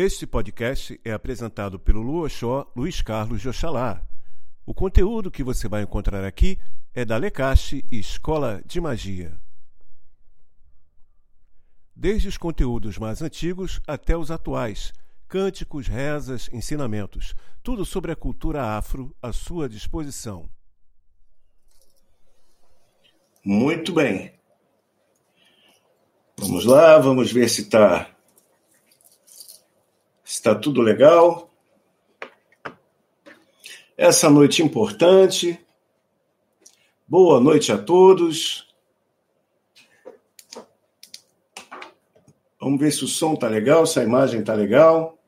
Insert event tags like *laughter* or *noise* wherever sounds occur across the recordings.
Este podcast é apresentado pelo Luoxó Luiz Carlos de Oxalá. O conteúdo que você vai encontrar aqui é da Lecache Escola de Magia. Desde os conteúdos mais antigos até os atuais, cânticos, rezas, ensinamentos, tudo sobre a cultura afro à sua disposição. Muito bem. Vamos lá, vamos ver se está está tudo legal. Essa noite importante. Boa noite a todos. Vamos ver se o som tá legal, se a imagem tá legal.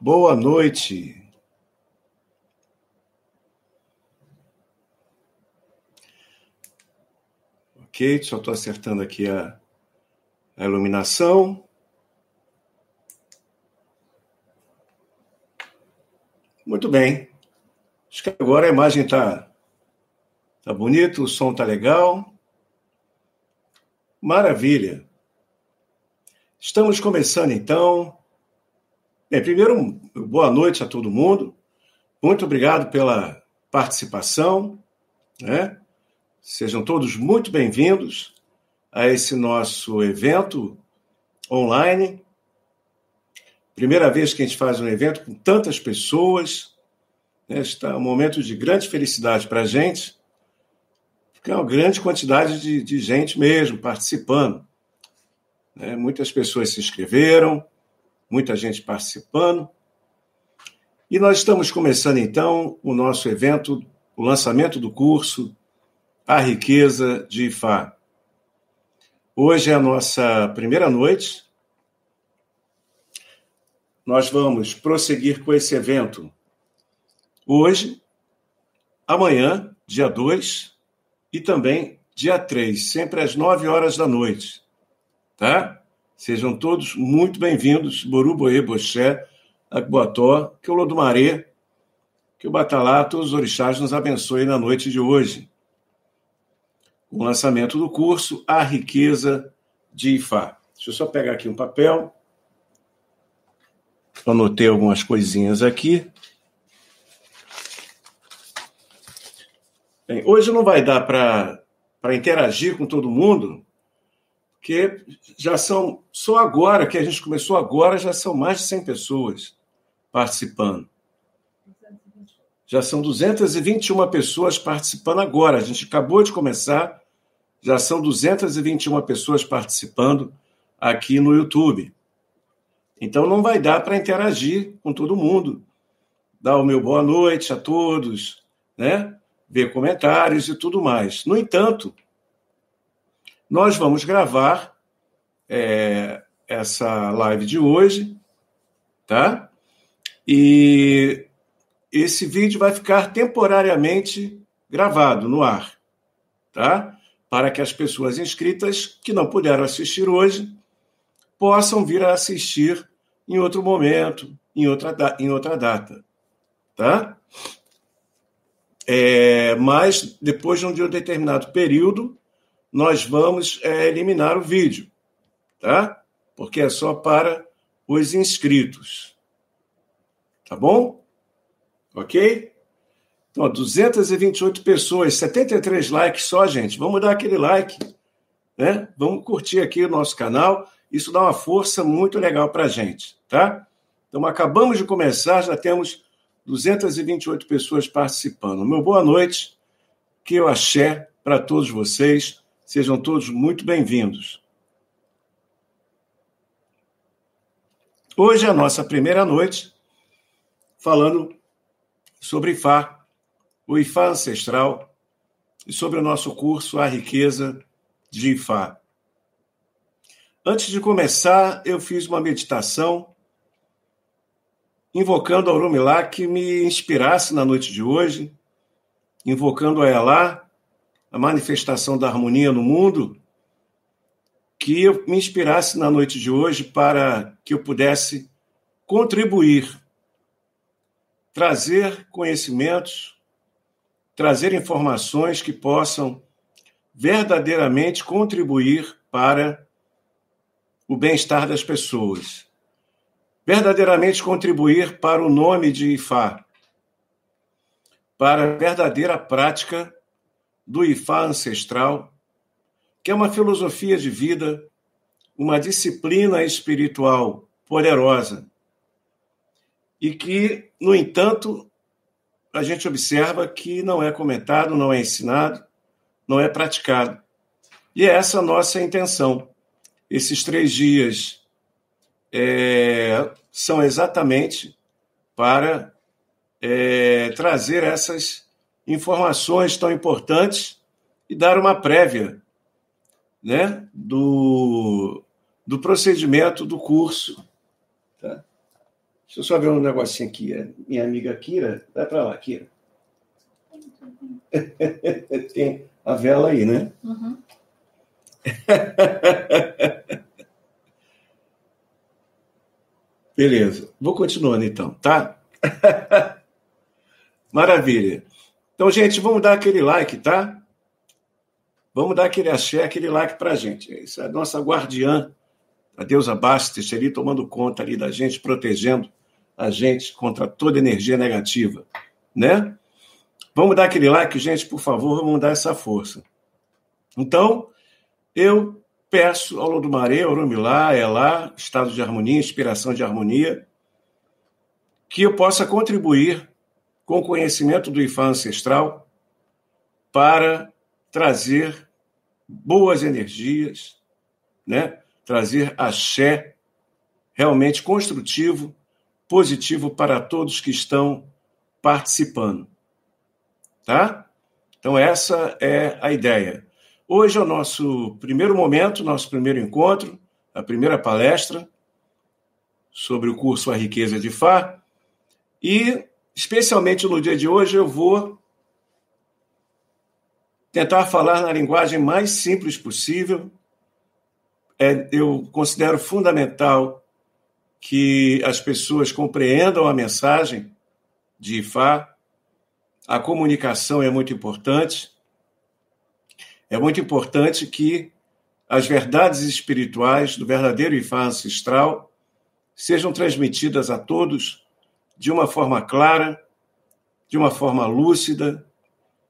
Boa noite. Ok, só estou acertando aqui a, a iluminação. Muito bem. Acho que agora a imagem está tá bonita, o som está legal. Maravilha. Estamos começando então. Bem, primeiro, boa noite a todo mundo. Muito obrigado pela participação. Né? Sejam todos muito bem-vindos a esse nosso evento online. Primeira vez que a gente faz um evento com tantas pessoas. Né? Está um momento de grande felicidade para a gente, porque é uma grande quantidade de, de gente mesmo participando. Né? Muitas pessoas se inscreveram, muita gente participando. E nós estamos começando então o nosso evento, o lançamento do curso A Riqueza de Ifá. Hoje é a nossa primeira noite. Nós vamos prosseguir com esse evento hoje, amanhã, dia 2, e também dia 3, sempre às 9 horas da noite. Tá? Sejam todos muito bem-vindos. Boru, Boê, Boxé, Agboató, que o Lodumaré, que o Batalá, todos os orixás nos abençoe na noite de hoje o lançamento do curso A Riqueza de Ifá. Deixa eu só pegar aqui um papel. Anotei algumas coisinhas aqui. Bem, hoje não vai dar para interagir com todo mundo, porque já são, só agora, que a gente começou agora, já são mais de 100 pessoas participando. Já são 221 pessoas participando agora. A gente acabou de começar já são 221 pessoas participando aqui no YouTube. Então não vai dar para interagir com todo mundo. Dar o meu boa noite a todos, né? Ver comentários e tudo mais. No entanto, nós vamos gravar é, essa live de hoje, tá? E esse vídeo vai ficar temporariamente gravado no ar, tá? Para que as pessoas inscritas que não puderam assistir hoje possam vir a assistir em outro momento, em outra, em outra data. Tá? É, mas depois de um determinado período, nós vamos é, eliminar o vídeo, tá? Porque é só para os inscritos. Tá bom? Ok? Então, 228 pessoas, 73 likes só, gente. Vamos dar aquele like, né? Vamos curtir aqui o nosso canal. Isso dá uma força muito legal para a gente, tá? Então, acabamos de começar, já temos 228 pessoas participando. Meu boa noite, que eu axé para todos vocês. Sejam todos muito bem-vindos. Hoje é a nossa primeira noite falando sobre Fá, o Ifá ancestral e sobre o nosso curso A Riqueza de Ifá. Antes de começar, eu fiz uma meditação invocando a Orumilá que me inspirasse na noite de hoje, invocando a Elá, a manifestação da harmonia no mundo, que eu me inspirasse na noite de hoje para que eu pudesse contribuir, trazer conhecimentos trazer informações que possam verdadeiramente contribuir para o bem-estar das pessoas. Verdadeiramente contribuir para o nome de Ifá, para a verdadeira prática do Ifá ancestral, que é uma filosofia de vida, uma disciplina espiritual poderosa e que, no entanto, a gente observa que não é comentado, não é ensinado, não é praticado. E é essa a nossa intenção. Esses três dias é, são exatamente para é, trazer essas informações tão importantes e dar uma prévia né, do, do procedimento do curso. Deixa eu só ver um negocinho aqui. É, minha amiga Kira, vai para lá, Kira. *laughs* Tem a vela aí, né? Uhum. *laughs* Beleza. Vou continuando então, tá? *laughs* Maravilha. Então, gente, vamos dar aquele like, tá? Vamos dar aquele axé, aquele like pra gente. Isso é a nossa guardiã, a deusa Bastes, ali tomando conta ali da gente, protegendo a gente contra toda energia negativa, né? Vamos dar aquele like, gente, por favor, vamos dar essa força. Então, eu peço ao Lodumaré, Orumilá, Elá, estado de harmonia, inspiração de harmonia, que eu possa contribuir com o conhecimento do Ifá ancestral para trazer boas energias, né? trazer axé realmente construtivo positivo para todos que estão participando. Tá? Então, essa é a ideia. Hoje é o nosso primeiro momento, nosso primeiro encontro, a primeira palestra sobre o curso A Riqueza de Fá. E, especialmente no dia de hoje, eu vou tentar falar na linguagem mais simples possível. É, eu considero fundamental que as pessoas compreendam a mensagem de Ifá. A comunicação é muito importante. É muito importante que as verdades espirituais do verdadeiro Ifá ancestral sejam transmitidas a todos de uma forma clara, de uma forma lúcida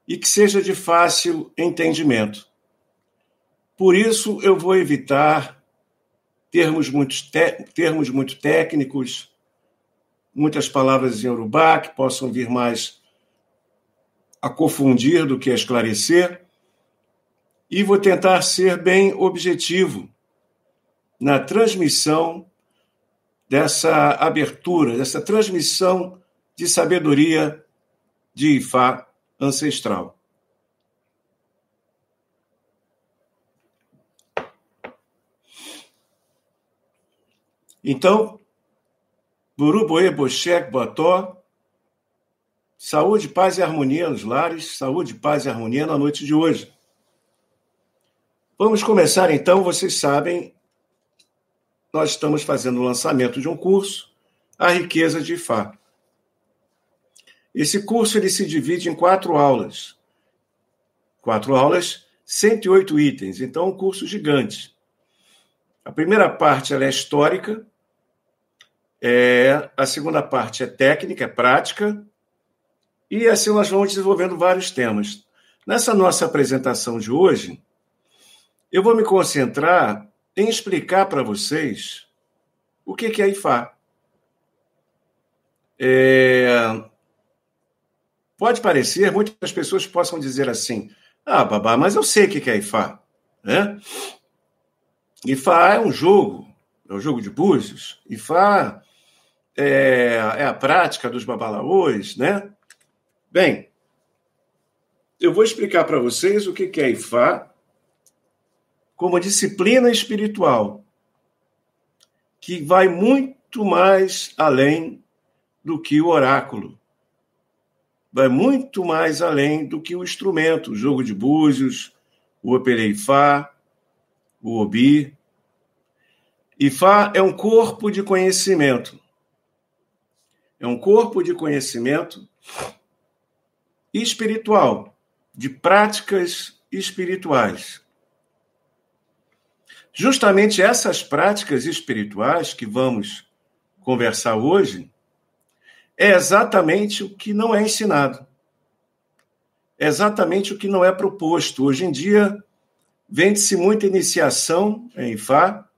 e que seja de fácil entendimento. Por isso, eu vou evitar termos muito, termos muito técnicos, muitas palavras em urubá que possam vir mais a confundir do que a esclarecer, e vou tentar ser bem objetivo na transmissão dessa abertura, dessa transmissão de sabedoria de Ifá ancestral. Então, Buruboê, Bochek, Botó, saúde, paz e harmonia nos lares, saúde, paz e harmonia na noite de hoje. Vamos começar então, vocês sabem, nós estamos fazendo o lançamento de um curso, A Riqueza de Fá. Esse curso ele se divide em quatro aulas. Quatro aulas, 108 itens, então um curso gigante. A primeira parte ela é histórica, é, a segunda parte é técnica, é prática, e assim nós vamos desenvolvendo vários temas. Nessa nossa apresentação de hoje, eu vou me concentrar em explicar para vocês o que é IFA. É... Pode parecer, muitas pessoas possam dizer assim: ah, babá, mas eu sei o que é IFA. Né? IFA é um jogo, é um jogo de búzios. IFA é, é a prática dos babalaôs, né? Bem, eu vou explicar para vocês o que é Ifá como disciplina espiritual que vai muito mais além do que o oráculo. Vai muito mais além do que o instrumento, o jogo de búzios, o opereifá, o obi. Ifá é um corpo de conhecimento é um corpo de conhecimento espiritual, de práticas espirituais. Justamente essas práticas espirituais que vamos conversar hoje é exatamente o que não é ensinado. É exatamente o que não é proposto. Hoje em dia, vende-se muita iniciação em Fá,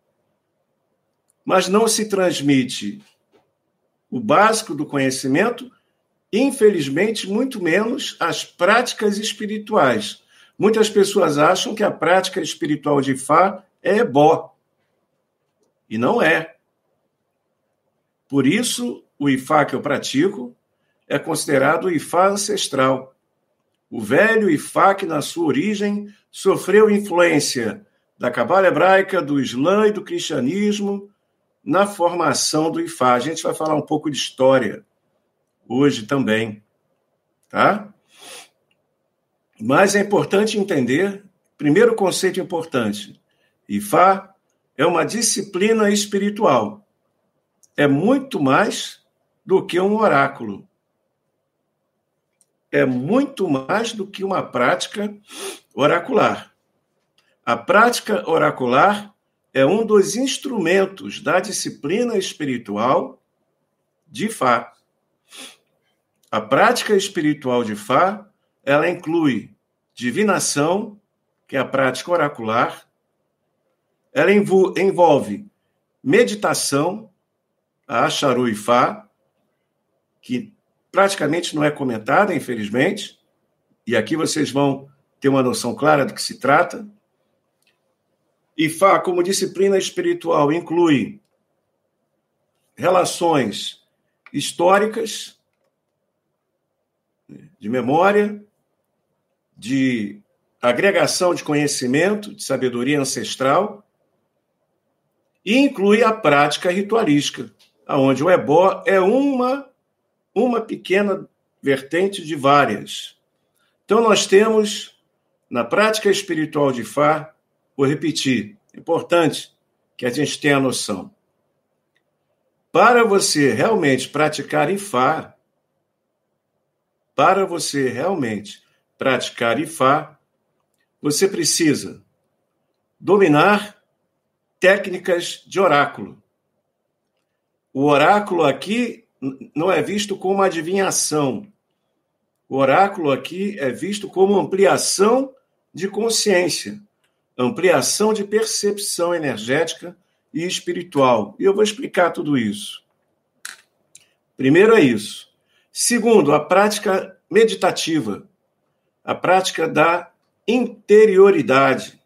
mas não se transmite o básico do conhecimento, infelizmente, muito menos as práticas espirituais. Muitas pessoas acham que a prática espiritual de Fá é ebó. E não é. Por isso, o Ifá que eu pratico é considerado o Ifá ancestral. O velho Ifá que, na sua origem, sofreu influência da cabala hebraica, do Islã e do cristianismo na formação do Ifá. A gente vai falar um pouco de história hoje também, tá? Mas é importante entender, primeiro conceito importante, Ifá é uma disciplina espiritual. É muito mais do que um oráculo. É muito mais do que uma prática oracular. A prática oracular é um dos instrumentos da disciplina espiritual de Fá. A prática espiritual de Fá, ela inclui divinação, que é a prática oracular, ela envolve meditação, a Acharuifá, que praticamente não é comentada, infelizmente, e aqui vocês vão ter uma noção clara do que se trata. Ifá, como disciplina espiritual, inclui relações históricas, de memória, de agregação de conhecimento, de sabedoria ancestral, e inclui a prática ritualística, aonde o ebó é uma uma pequena vertente de várias. Então nós temos na prática espiritual de Fá, vou repetir, importante que a gente tenha a noção. Para você realmente praticar Ifá, para você realmente praticar Ifá, você precisa dominar técnicas de oráculo. O oráculo aqui não é visto como adivinhação. O oráculo aqui é visto como ampliação de consciência, ampliação de percepção energética e espiritual. E eu vou explicar tudo isso. Primeiro é isso. Segundo, a prática meditativa, a prática da interioridade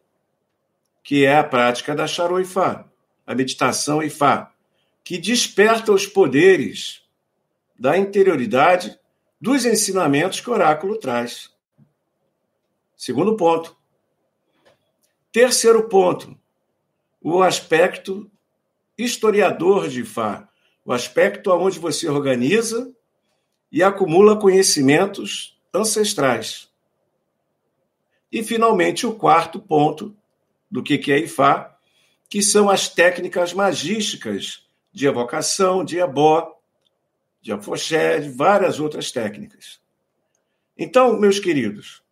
que é a prática da Charoifá, a meditação Ifá, que desperta os poderes da interioridade dos ensinamentos que o oráculo traz. Segundo ponto. Terceiro ponto, o aspecto historiador de Ifá, o aspecto onde você organiza e acumula conhecimentos ancestrais. E, finalmente, o quarto ponto, do que é Ifá, que são as técnicas magísticas de evocação, de ebó, de afoxé, de várias outras técnicas. Então, meus queridos,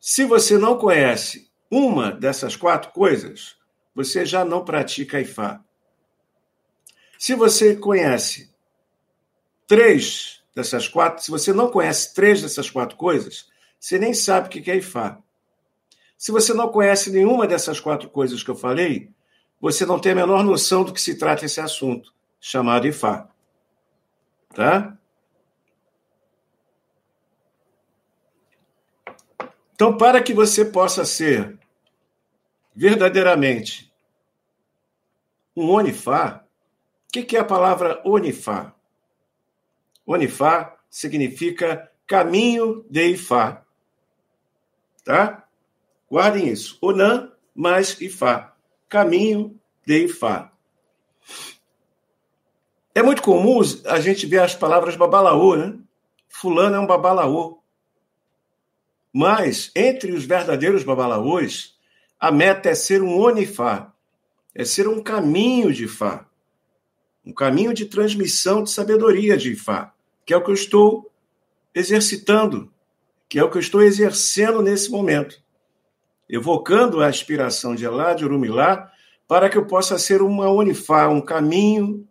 se você não conhece uma dessas quatro coisas, você já não pratica Ifá. Se você conhece três dessas quatro, se você não conhece três dessas quatro coisas, você nem sabe o que é Ifá. Se você não conhece nenhuma dessas quatro coisas que eu falei, você não tem a menor noção do que se trata esse assunto, chamado Ifá. Tá? Então, para que você possa ser verdadeiramente um Onifá, o que é a palavra Onifá? Onifá significa caminho de Ifá. Tá? Guardem isso. Onan mais Ifá. Caminho de Ifá. É muito comum a gente ver as palavras babalaô, né? Fulano é um babalaô. Mas, entre os verdadeiros babalaôs, a meta é ser um onifá, é ser um caminho de Ifá, um caminho de transmissão de sabedoria de Ifá, que é o que eu estou exercitando, que é o que eu estou exercendo nesse momento. evocando a inspiração de Elá, de Urumilá, para que eu possa ser uma Unifá, um caminho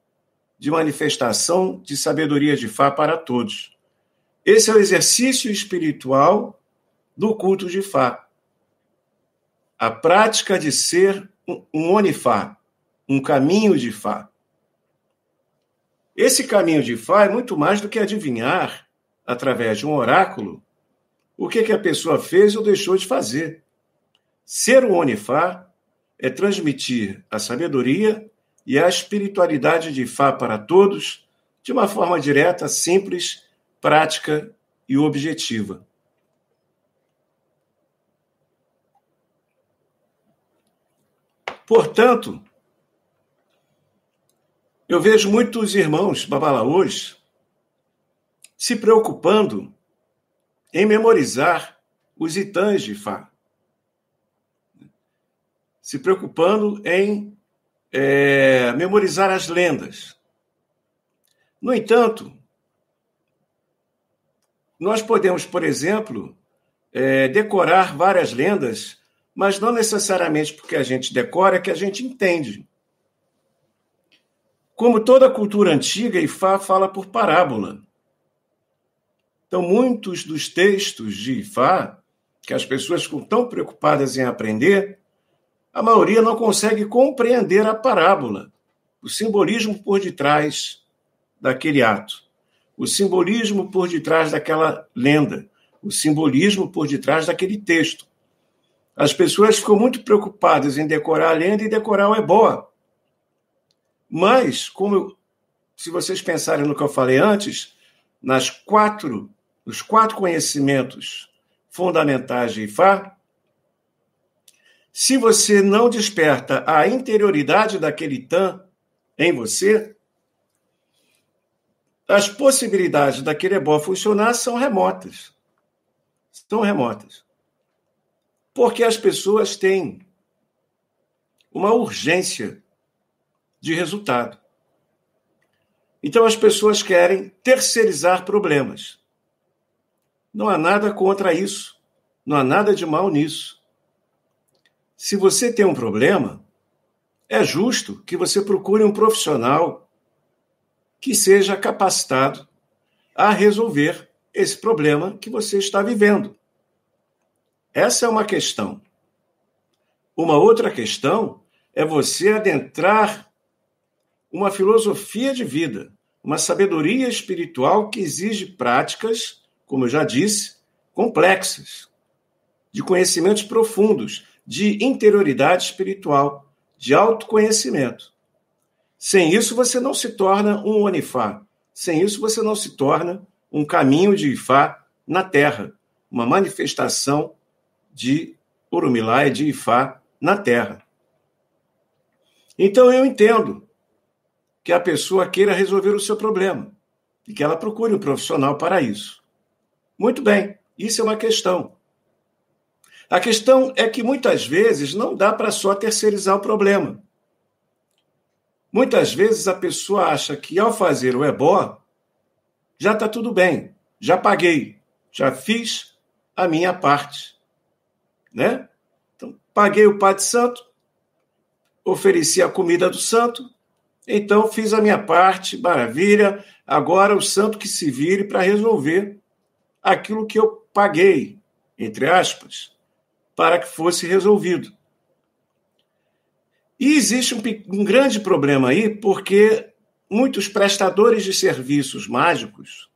de manifestação de sabedoria de Fá para todos. Esse é o exercício espiritual do culto de Fá. A prática de ser um Onifá, um caminho de Fá. Esse caminho de Fá é muito mais do que adivinhar, através de um oráculo, o que, que a pessoa fez ou deixou de fazer. Ser um Onifá é transmitir a sabedoria e a espiritualidade de Fá para todos de uma forma direta, simples, prática e objetiva. Portanto, eu vejo muitos irmãos babalaôs se preocupando em memorizar os itãs de Fá, se preocupando em é, memorizar as lendas. No entanto, nós podemos, por exemplo, é, decorar várias lendas, mas não necessariamente porque a gente decora que a gente entende. Como toda cultura antiga, Ifá fala por parábola. Então, muitos dos textos de Ifá, que as pessoas ficam tão preocupadas em aprender, a maioria não consegue compreender a parábola, o simbolismo por detrás daquele ato, o simbolismo por detrás daquela lenda, o simbolismo por detrás daquele texto. As pessoas ficam muito preocupadas em decorar a lenda e decorar o ebó. Mas, como se vocês pensarem no que eu falei antes, nas quatro, os quatro conhecimentos fundamentais de Ifá, se você não desperta a interioridade daquele tan em você, as possibilidades daquele ebó funcionar são remotas. São remotas. Porque as pessoas têm uma urgência de resultado. Então as pessoas querem terceirizar problemas. Não há nada contra isso. Não há nada de mal nisso. Se você tem um problema, é justo que você procure um profissional que seja capacitado a resolver esse problema que você está vivendo. Essa é uma questão. Uma outra questão é você adentrar uma filosofia de vida, uma sabedoria espiritual que exige práticas, como eu já disse, complexas, de conhecimentos profundos, de interioridade espiritual, de autoconhecimento. Sem isso, você não se torna um Onifá. Sem isso, você não se torna um caminho de Ifá na Terra, uma manifestação de Urumilá e de Ifá na Terra. Então, eu entendo que a pessoa queira resolver o seu problema e que ela procure um profissional para isso. Muito bem, isso é uma questão. A questão é que muitas vezes não dá para só terceirizar o problema. Muitas vezes a pessoa acha que ao fazer o ebó, já está tudo bem, já paguei, já fiz a minha parte. Né? Então, paguei o Pai de Santo, ofereci a comida do santo, então fiz a minha parte, maravilha. Agora o santo que se vire para resolver aquilo que eu paguei, entre aspas para que fosse resolvido. E existe um, um grande problema aí, porque muitos prestadores de serviços mágicos,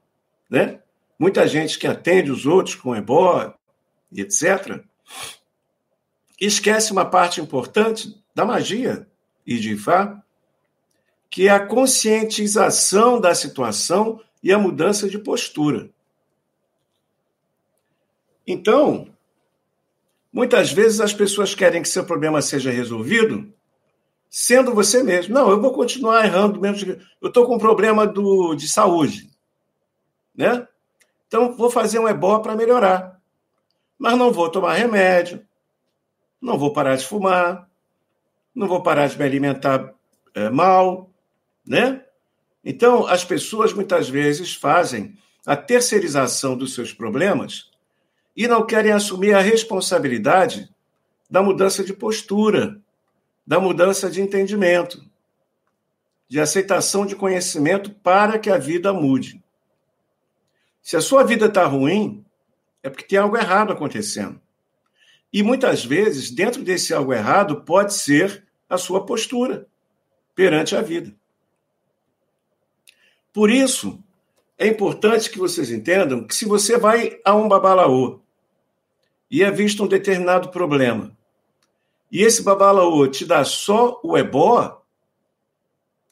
né? muita gente que atende os outros com ebó, etc., esquece uma parte importante da magia e de Ifá, que é a conscientização da situação e a mudança de postura. Então, Muitas vezes as pessoas querem que seu problema seja resolvido sendo você mesmo. Não, eu vou continuar errando mesmo. Eu estou com um problema do, de saúde, né? Então vou fazer um ebó para melhorar, mas não vou tomar remédio, não vou parar de fumar, não vou parar de me alimentar é, mal, né? Então as pessoas muitas vezes fazem a terceirização dos seus problemas e não querem assumir a responsabilidade da mudança de postura, da mudança de entendimento, de aceitação de conhecimento para que a vida mude. Se a sua vida está ruim, é porque tem algo errado acontecendo. E muitas vezes, dentro desse algo errado, pode ser a sua postura perante a vida. Por isso, é importante que vocês entendam que se você vai a um babalaô e é visto um determinado problema, e esse babalaô te dá só o ebó,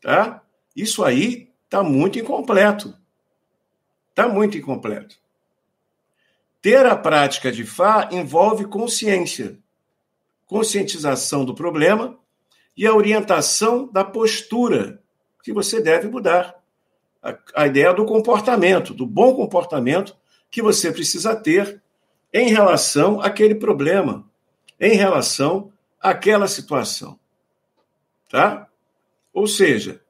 tá? Isso aí está muito incompleto. Está muito incompleto. Ter a prática de Fá envolve consciência, conscientização do problema e a orientação da postura que você deve mudar a, a ideia do comportamento, do bom comportamento que você precisa ter em relação àquele problema, em relação àquela situação. Tá? Ou seja,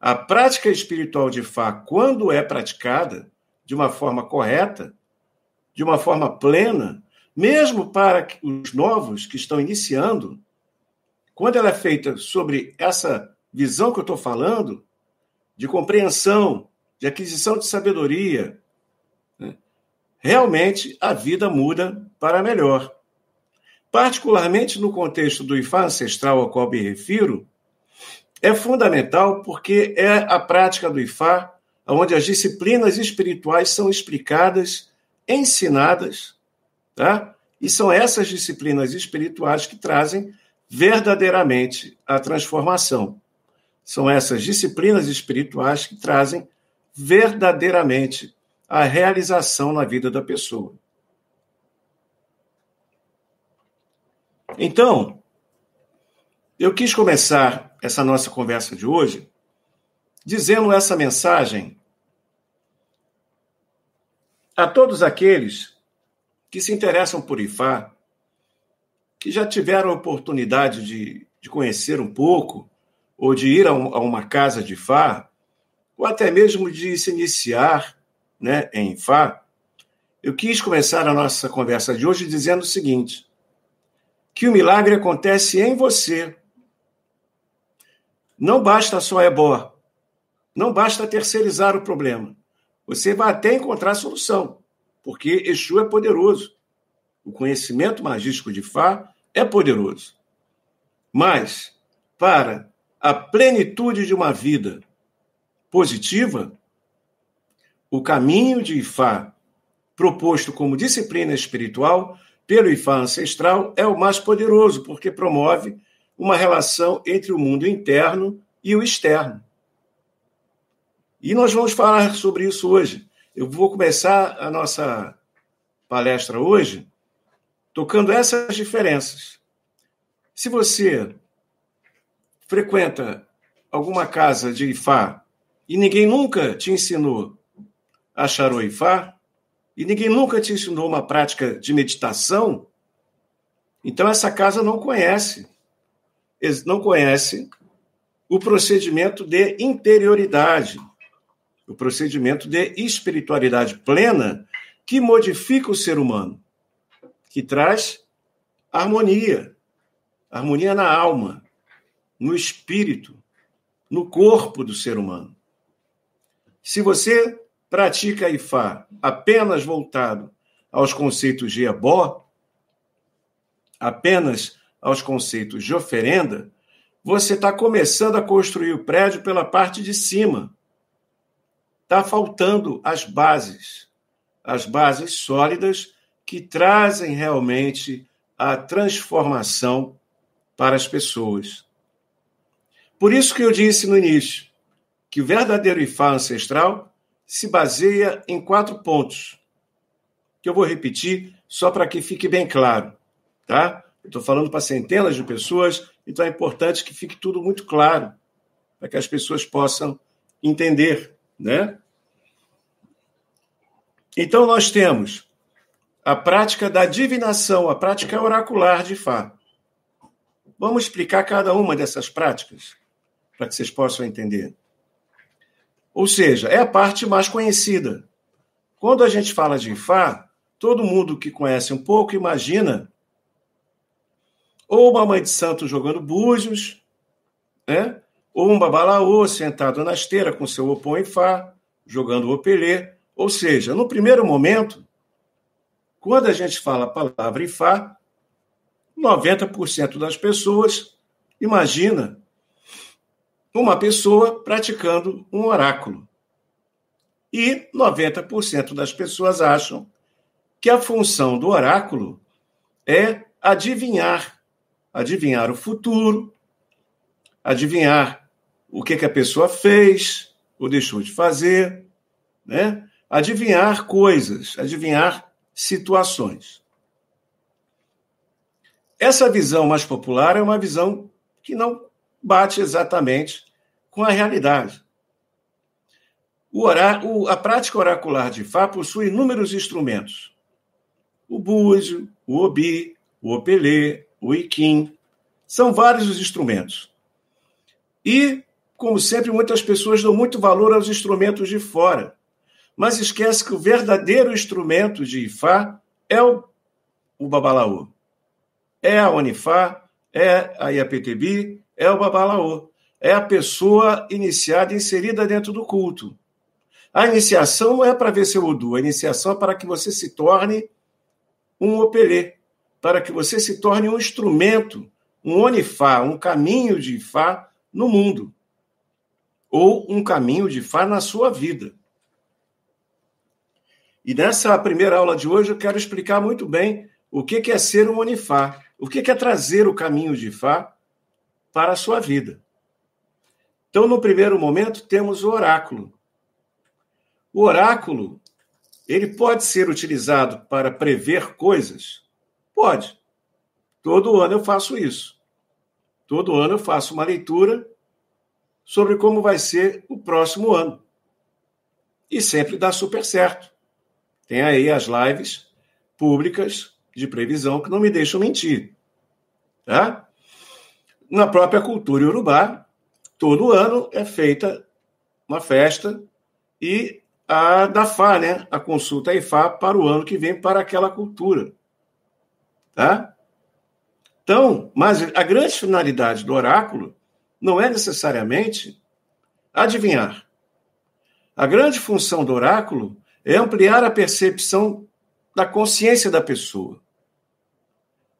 a prática espiritual de Fá, quando é praticada de uma forma correta, de uma forma plena, mesmo para os novos que estão iniciando, quando ela é feita sobre essa visão que eu estou falando, de compreensão, de aquisição de sabedoria, né? realmente a vida muda para melhor. Particularmente no contexto do Ifá ancestral ao qual me refiro, é fundamental porque é a prática do Ifá onde as disciplinas espirituais são explicadas, ensinadas, tá? E são essas disciplinas espirituais que trazem verdadeiramente a transformação. São essas disciplinas espirituais que trazem verdadeiramente a realização na vida da pessoa. Então, eu quis começar essa nossa conversa de hoje dizendo essa mensagem a todos aqueles que se interessam por Ifá, que já tiveram a oportunidade de, de conhecer um pouco ou de ir a, um, a uma casa de Fá, ou até mesmo de se iniciar né, em Fá, eu quis começar a nossa conversa de hoje dizendo o seguinte: que o milagre acontece em você. Não basta só ebó, não basta terceirizar o problema. Você vai até encontrar solução, porque Exu é poderoso. O conhecimento magístico de Fá é poderoso. Mas, para a plenitude de uma vida positiva, o caminho de Ifá, proposto como disciplina espiritual pelo Ifá ancestral, é o mais poderoso, porque promove uma relação entre o mundo interno e o externo. E nós vamos falar sobre isso hoje. Eu vou começar a nossa palestra hoje tocando essas diferenças. Se você frequenta alguma casa de Ifá e ninguém nunca te ensinou a charô Ifá, e ninguém nunca te ensinou uma prática de meditação, então essa casa não conhece, não conhece o procedimento de interioridade, o procedimento de espiritualidade plena que modifica o ser humano, que traz harmonia, harmonia na alma, no espírito, no corpo do ser humano. Se você pratica Ifá apenas voltado aos conceitos de ebó, apenas aos conceitos de oferenda, você está começando a construir o prédio pela parte de cima. Está faltando as bases, as bases sólidas que trazem realmente a transformação para as pessoas. Por isso que eu disse no início que o verdadeiro Ifá ancestral se baseia em quatro pontos, que eu vou repetir só para que fique bem claro, tá? Estou falando para centenas de pessoas, então é importante que fique tudo muito claro, para que as pessoas possam entender, né? Então nós temos a prática da divinação, a prática oracular de Fá. Vamos explicar cada uma dessas práticas para que vocês possam entender. Ou seja, é a parte mais conhecida. Quando a gente fala de Ifá, todo mundo que conhece um pouco imagina ou uma mãe de santo jogando búzios, né? ou um babalaô sentado na esteira com seu e fá, jogando o opelê. Ou seja, no primeiro momento, quando a gente fala a palavra Ifá, 90% das pessoas imagina uma pessoa praticando um oráculo. E 90% das pessoas acham que a função do oráculo é adivinhar, adivinhar o futuro, adivinhar o que, que a pessoa fez ou deixou de fazer, né? Adivinhar coisas, adivinhar situações. Essa visão mais popular é uma visão que não bate exatamente com a realidade. O a prática oracular de Fá possui inúmeros instrumentos. O búzio, o obi, o opelê, o iquim. São vários os instrumentos. E, como sempre, muitas pessoas dão muito valor aos instrumentos de fora, mas esquece que o verdadeiro instrumento de Ifá é o, o babalaô. É a Onifá, é a Iapetbi, é o babalaô. É a pessoa iniciada, inserida dentro do culto. A iniciação não é para ver seu Udu, a iniciação é para que você se torne um opelê, para que você se torne um instrumento, um onifá, um caminho de Ifá no mundo, ou um caminho de Ifá na sua vida. E nessa primeira aula de hoje eu quero explicar muito bem o que é ser um onifá, o que é trazer o caminho de Ifá para a sua vida. Então, no primeiro momento, temos o oráculo. O oráculo, ele pode ser utilizado para prever coisas? Pode. Todo ano eu faço isso. Todo ano eu faço uma leitura sobre como vai ser o próximo ano. E sempre dá super certo. Tem aí as lives públicas de previsão que não me deixam mentir. Tá? Na própria cultura iorubá, todo ano é feita uma festa e a DAFA, né? A consulta IFA para o ano que vem para aquela cultura. Tá? Então, mas a grande finalidade do oráculo não é necessariamente adivinhar. A grande função do oráculo é ampliar a percepção da consciência da pessoa.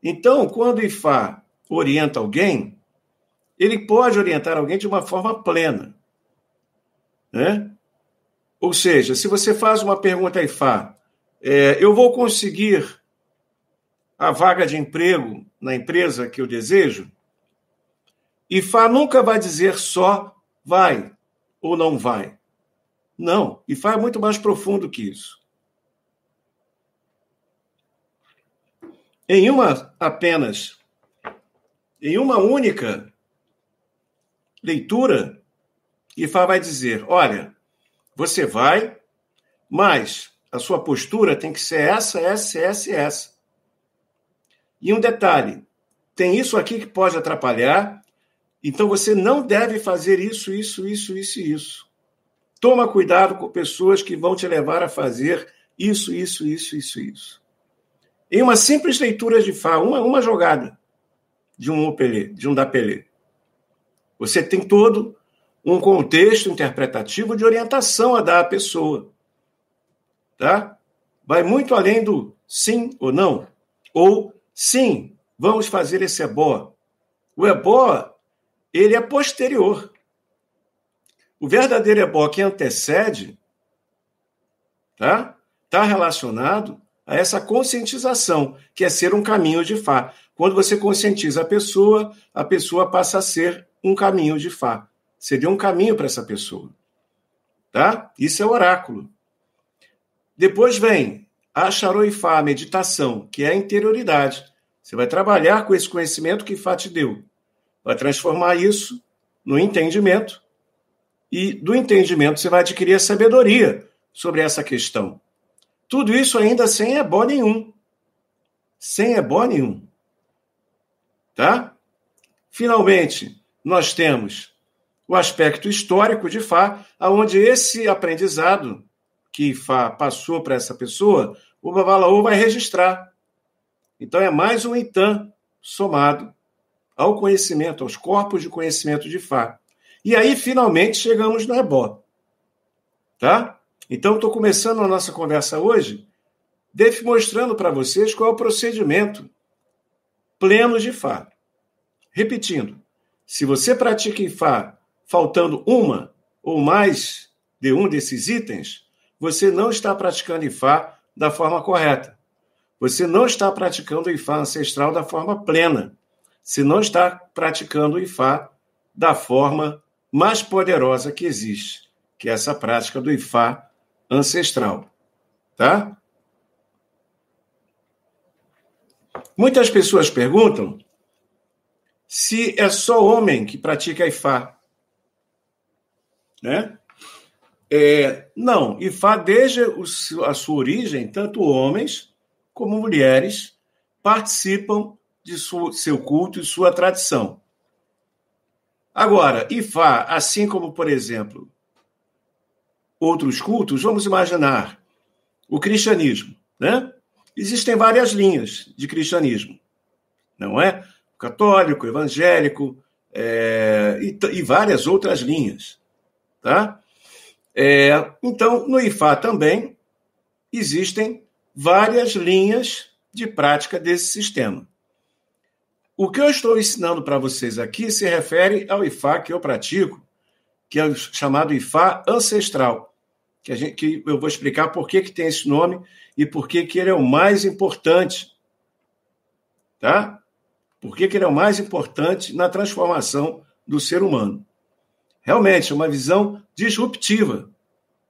Então, quando o Ifá orienta alguém, ele pode orientar alguém de uma forma plena. Né? Ou seja, se você faz uma pergunta a Ifá, é, eu vou conseguir a vaga de emprego na empresa que eu desejo? Ifá nunca vai dizer só vai ou não vai. Não, Ifá é muito mais profundo que isso. Em uma apenas, em uma única leitura, Ifá vai dizer: olha, você vai, mas a sua postura tem que ser essa, essa, essa e essa. E um detalhe: tem isso aqui que pode atrapalhar, então você não deve fazer isso, isso, isso, isso e isso. Toma cuidado com pessoas que vão te levar a fazer isso, isso, isso, isso, isso. Em uma simples leitura de Fá, uma, uma jogada de um opelê, de um dapelê. Você tem todo um contexto interpretativo de orientação a dar à pessoa. Tá? Vai muito além do sim ou não. Ou sim, vamos fazer esse ebó. O ebó, ele é posterior. O verdadeiro ebó que antecede, tá? Está relacionado a essa conscientização, que é ser um caminho de Fá. Quando você conscientiza a pessoa, a pessoa passa a ser um caminho de Fá. Você deu um caminho para essa pessoa. Tá? Isso é oráculo. Depois vem a Charoifá, a meditação, que é a interioridade. Você vai trabalhar com esse conhecimento que Fá te deu. Vai transformar isso no entendimento. E do entendimento você vai adquirir a sabedoria sobre essa questão. Tudo isso ainda sem ebó nenhum. Sem ebó nenhum. Tá? Finalmente, nós temos o aspecto histórico de Fá, aonde esse aprendizado que Fá passou para essa pessoa, o Babalaô vai registrar. Então é mais um Itan somado ao conhecimento, aos corpos de conhecimento de Fá. E aí, finalmente, chegamos no Ebó. Tá? Então, estou começando a nossa conversa hoje mostrando para vocês qual é o procedimento pleno de Fá. Repetindo, se você pratica Ifá faltando uma ou mais de um desses itens, você não está praticando Ifá da forma correta. Você não está praticando o Ifá ancestral da forma plena. Você não está praticando o Ifá da forma mais poderosa que existe, que é essa prática do Ifá ancestral. Tá? Muitas pessoas perguntam se é só homem que pratica Ifá. Né? É, não, Ifá, desde a sua origem, tanto homens como mulheres participam de seu culto e sua tradição. Agora, Ifá, assim como, por exemplo, outros cultos, vamos imaginar o cristianismo, né? Existem várias linhas de cristianismo, não é? Católico, evangélico é, e, e, várias outras linhas, tá? É, então, no IFA também existem várias linhas de prática desse sistema. O que eu estou ensinando para vocês aqui se refere ao IFA que eu pratico, que é o chamado IFA ancestral, que, gente, que eu vou explicar por que, que tem esse nome e por que, que ele é o mais importante. Tá? Por que, que ele é o mais importante na transformação do ser humano. Realmente, é uma visão disruptiva,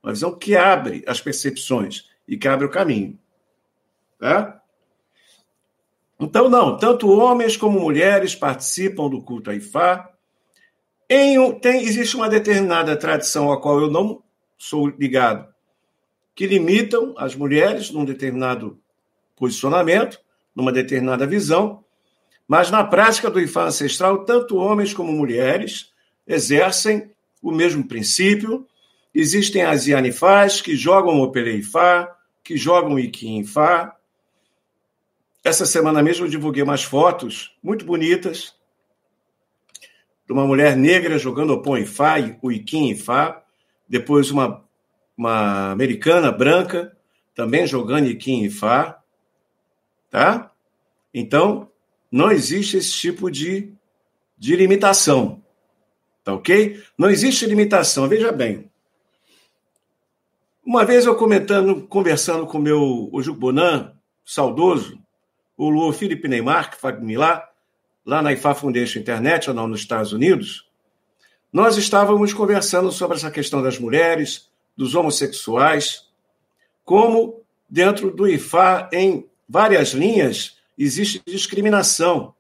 uma visão que abre as percepções e que abre o caminho. Tá? Então, não, tanto homens como mulheres participam do culto a Ifá. Em, tem, existe uma determinada tradição a qual eu não sou ligado, que limitam as mulheres num determinado posicionamento, numa determinada visão, mas na prática do Ifá ancestral, tanto homens como mulheres exercem o mesmo princípio. Existem as Yanifás que jogam o Ifá, que jogam o Ifá. Essa semana mesmo eu divulguei umas fotos muito bonitas de uma mulher negra jogando o Pão Ifá, o Iquim Ifá, depois uma uma americana branca, também jogando Iquim e Fá, tá? Então, não existe esse tipo de, de limitação, tá ok? Não existe limitação, veja bem. Uma vez eu comentando, conversando com meu o Jubonan, saudoso, o Luo Felipe Neymar, que faz lá, lá na IFA Foundation International, nos Estados Unidos, nós estávamos conversando sobre essa questão das mulheres, dos homossexuais, como dentro do IFA, em várias linhas, existe discriminação.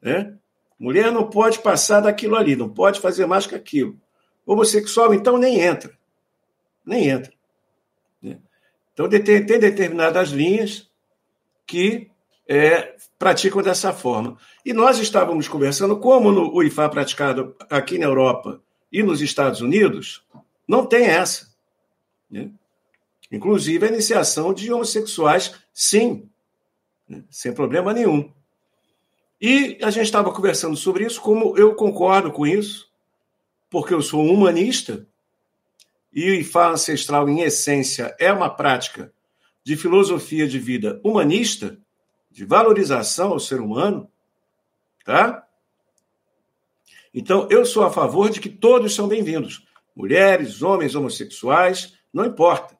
Né? Mulher não pode passar daquilo ali, não pode fazer mais que aquilo. Homossexual, então, nem entra. Nem entra. Né? Então, tem determinadas linhas que é, praticam dessa forma. E nós estávamos conversando como no, o IFA praticado aqui na Europa e nos Estados Unidos, não tem essa. Né? Inclusive a iniciação de homossexuais, sim, né? sem problema nenhum. E a gente estava conversando sobre isso, como eu concordo com isso, porque eu sou um humanista, e o IFA ancestral, em essência, é uma prática de filosofia de vida humanista, de valorização ao ser humano, tá? Então, eu sou a favor de que todos são bem-vindos mulheres, homens homossexuais, não importa.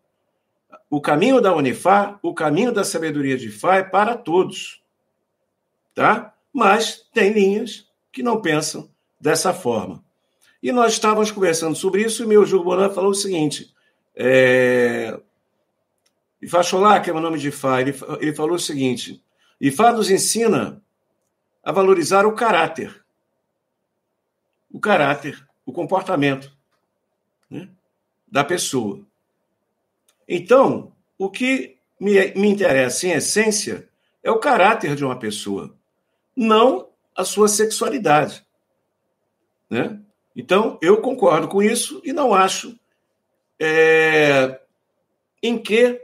O caminho da Unifá, o caminho da sabedoria de Fá é para todos. Tá? Mas tem linhas que não pensam dessa forma. E nós estávamos conversando sobre isso e meu Júlio Bonan falou o seguinte: é... Ifá Xolá, que é o nome de Fá, ele, ele falou o seguinte: Ifá nos ensina a valorizar o caráter. O caráter, o comportamento né, da pessoa. Então, o que me, me interessa, em essência, é o caráter de uma pessoa, não a sua sexualidade. Né? Então, eu concordo com isso e não acho é, em que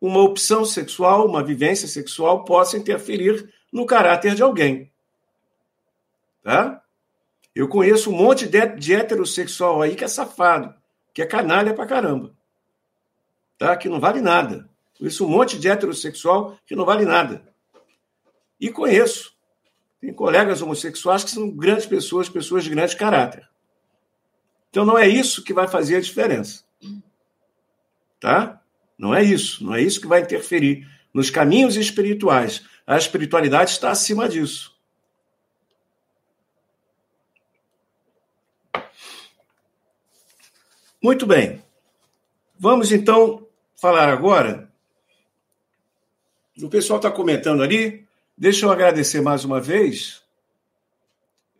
uma opção sexual, uma vivência sexual possa interferir no caráter de alguém. Tá? Eu conheço um monte de, de heterossexual aí que é safado, que é canalha pra caramba. Tá? Que não vale nada. Conheço um monte de heterossexual que não vale nada. E conheço. Tem colegas homossexuais que são grandes pessoas, pessoas de grande caráter. Então não é isso que vai fazer a diferença. Tá? Não é isso. Não é isso que vai interferir nos caminhos espirituais. A espiritualidade está acima disso. Muito bem. Vamos então falar agora. O pessoal está comentando ali. Deixa eu agradecer mais uma vez.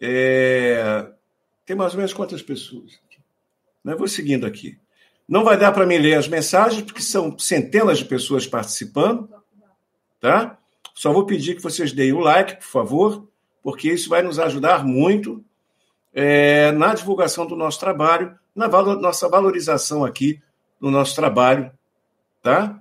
É... Tem mais ou menos quantas pessoas? Vou seguindo aqui. Não vai dar para mim ler as mensagens, porque são centenas de pessoas participando. Tá? Só vou pedir que vocês deem o like, por favor, porque isso vai nos ajudar muito é, na divulgação do nosso trabalho na nossa valorização aqui no nosso trabalho, tá?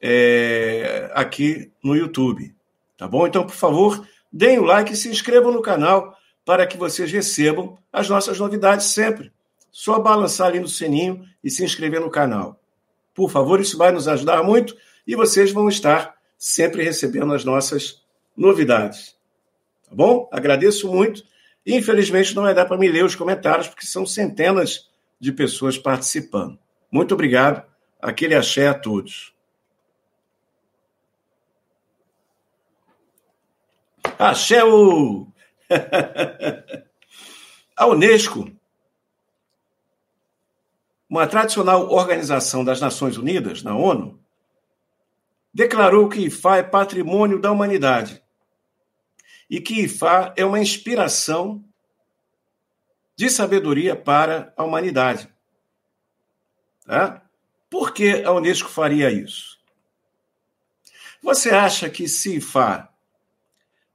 É, aqui no YouTube, tá bom? Então, por favor, deem o like e se inscrevam no canal para que vocês recebam as nossas novidades sempre. Só balançar ali no sininho e se inscrever no canal. Por favor, isso vai nos ajudar muito e vocês vão estar sempre recebendo as nossas novidades. Tá bom? Agradeço muito. Infelizmente, não vai dar para me ler os comentários, porque são centenas de pessoas participando. Muito obrigado. Aquele axé a todos. Axé o... *laughs* a Unesco, uma tradicional organização das Nações Unidas, na ONU, declarou que IFA é patrimônio da humanidade e que IFA é uma inspiração de sabedoria para a humanidade. Tá? Por que a Unesco faria isso? Você acha que se Fá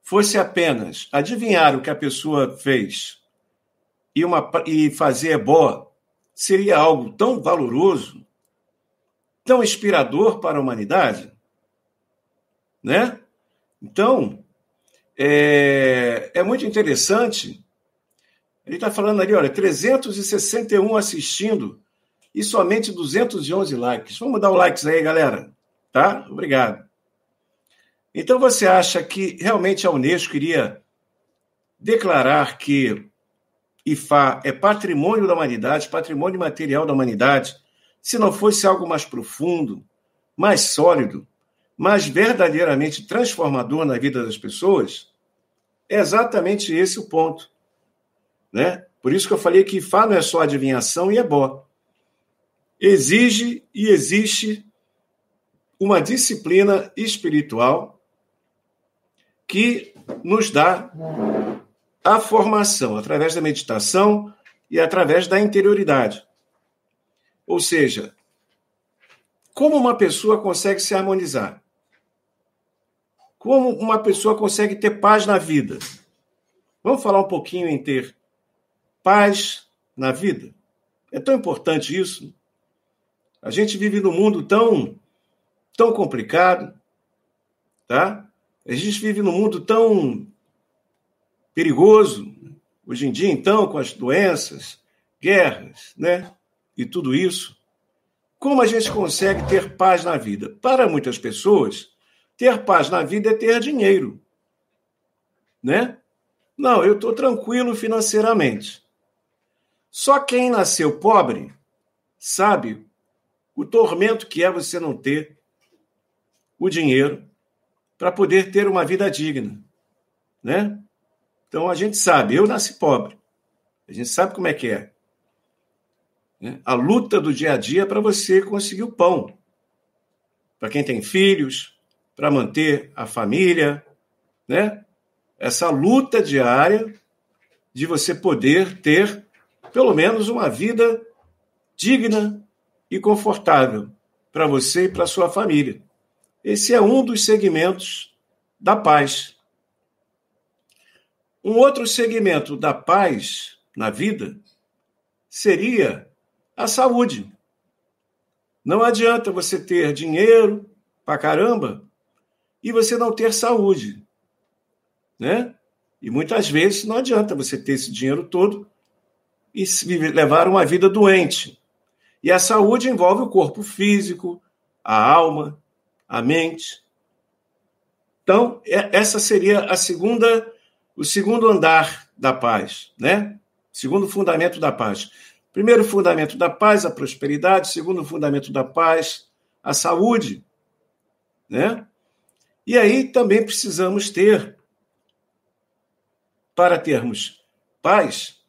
fosse apenas adivinhar o que a pessoa fez e, uma, e fazer boa, seria algo tão valoroso, tão inspirador para a humanidade? Né? Então, é, é muito interessante ele está falando ali, olha, 361 assistindo e somente 211 likes. Vamos dar o um likes aí, galera. Tá? Obrigado. Então você acha que realmente a Unesco iria declarar que IFA é patrimônio da humanidade, patrimônio material da humanidade, se não fosse algo mais profundo, mais sólido, mais verdadeiramente transformador na vida das pessoas? É exatamente esse o ponto. Né? Por isso que eu falei que Fá não é só adivinhação e é bó. Exige e existe uma disciplina espiritual que nos dá a formação através da meditação e através da interioridade. Ou seja, como uma pessoa consegue se harmonizar? Como uma pessoa consegue ter paz na vida? Vamos falar um pouquinho em ter paz na vida. É tão importante isso. A gente vive num mundo tão tão complicado, tá? A gente vive num mundo tão perigoso hoje em dia, então, com as doenças, guerras, né? E tudo isso. Como a gente consegue ter paz na vida? Para muitas pessoas, ter paz na vida é ter dinheiro, né? Não, eu estou tranquilo financeiramente. Só quem nasceu pobre sabe o tormento que é você não ter o dinheiro para poder ter uma vida digna, né? Então a gente sabe, eu nasci pobre. A gente sabe como é que é. Né? A luta do dia a dia para você conseguir o pão. Para quem tem filhos, para manter a família, né? Essa luta diária de você poder ter pelo menos uma vida digna e confortável para você e para sua família. Esse é um dos segmentos da paz. Um outro segmento da paz na vida seria a saúde. Não adianta você ter dinheiro pra caramba e você não ter saúde, né? E muitas vezes não adianta você ter esse dinheiro todo e levar uma vida doente. E a saúde envolve o corpo físico, a alma, a mente. Então, essa seria a segunda, o segundo andar da paz, né? Segundo fundamento da paz. Primeiro fundamento da paz, a prosperidade. Segundo fundamento da paz, a saúde, né? E aí também precisamos ter, para termos paz,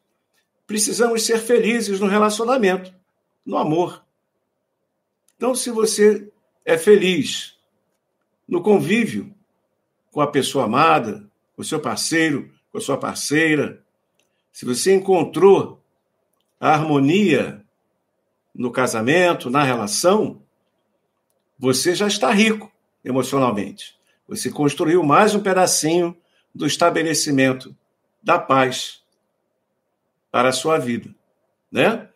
precisamos ser felizes no relacionamento, no amor. Então, se você é feliz no convívio com a pessoa amada, com o seu parceiro, com a sua parceira, se você encontrou a harmonia no casamento, na relação, você já está rico emocionalmente. Você construiu mais um pedacinho do estabelecimento da paz para a sua vida, né?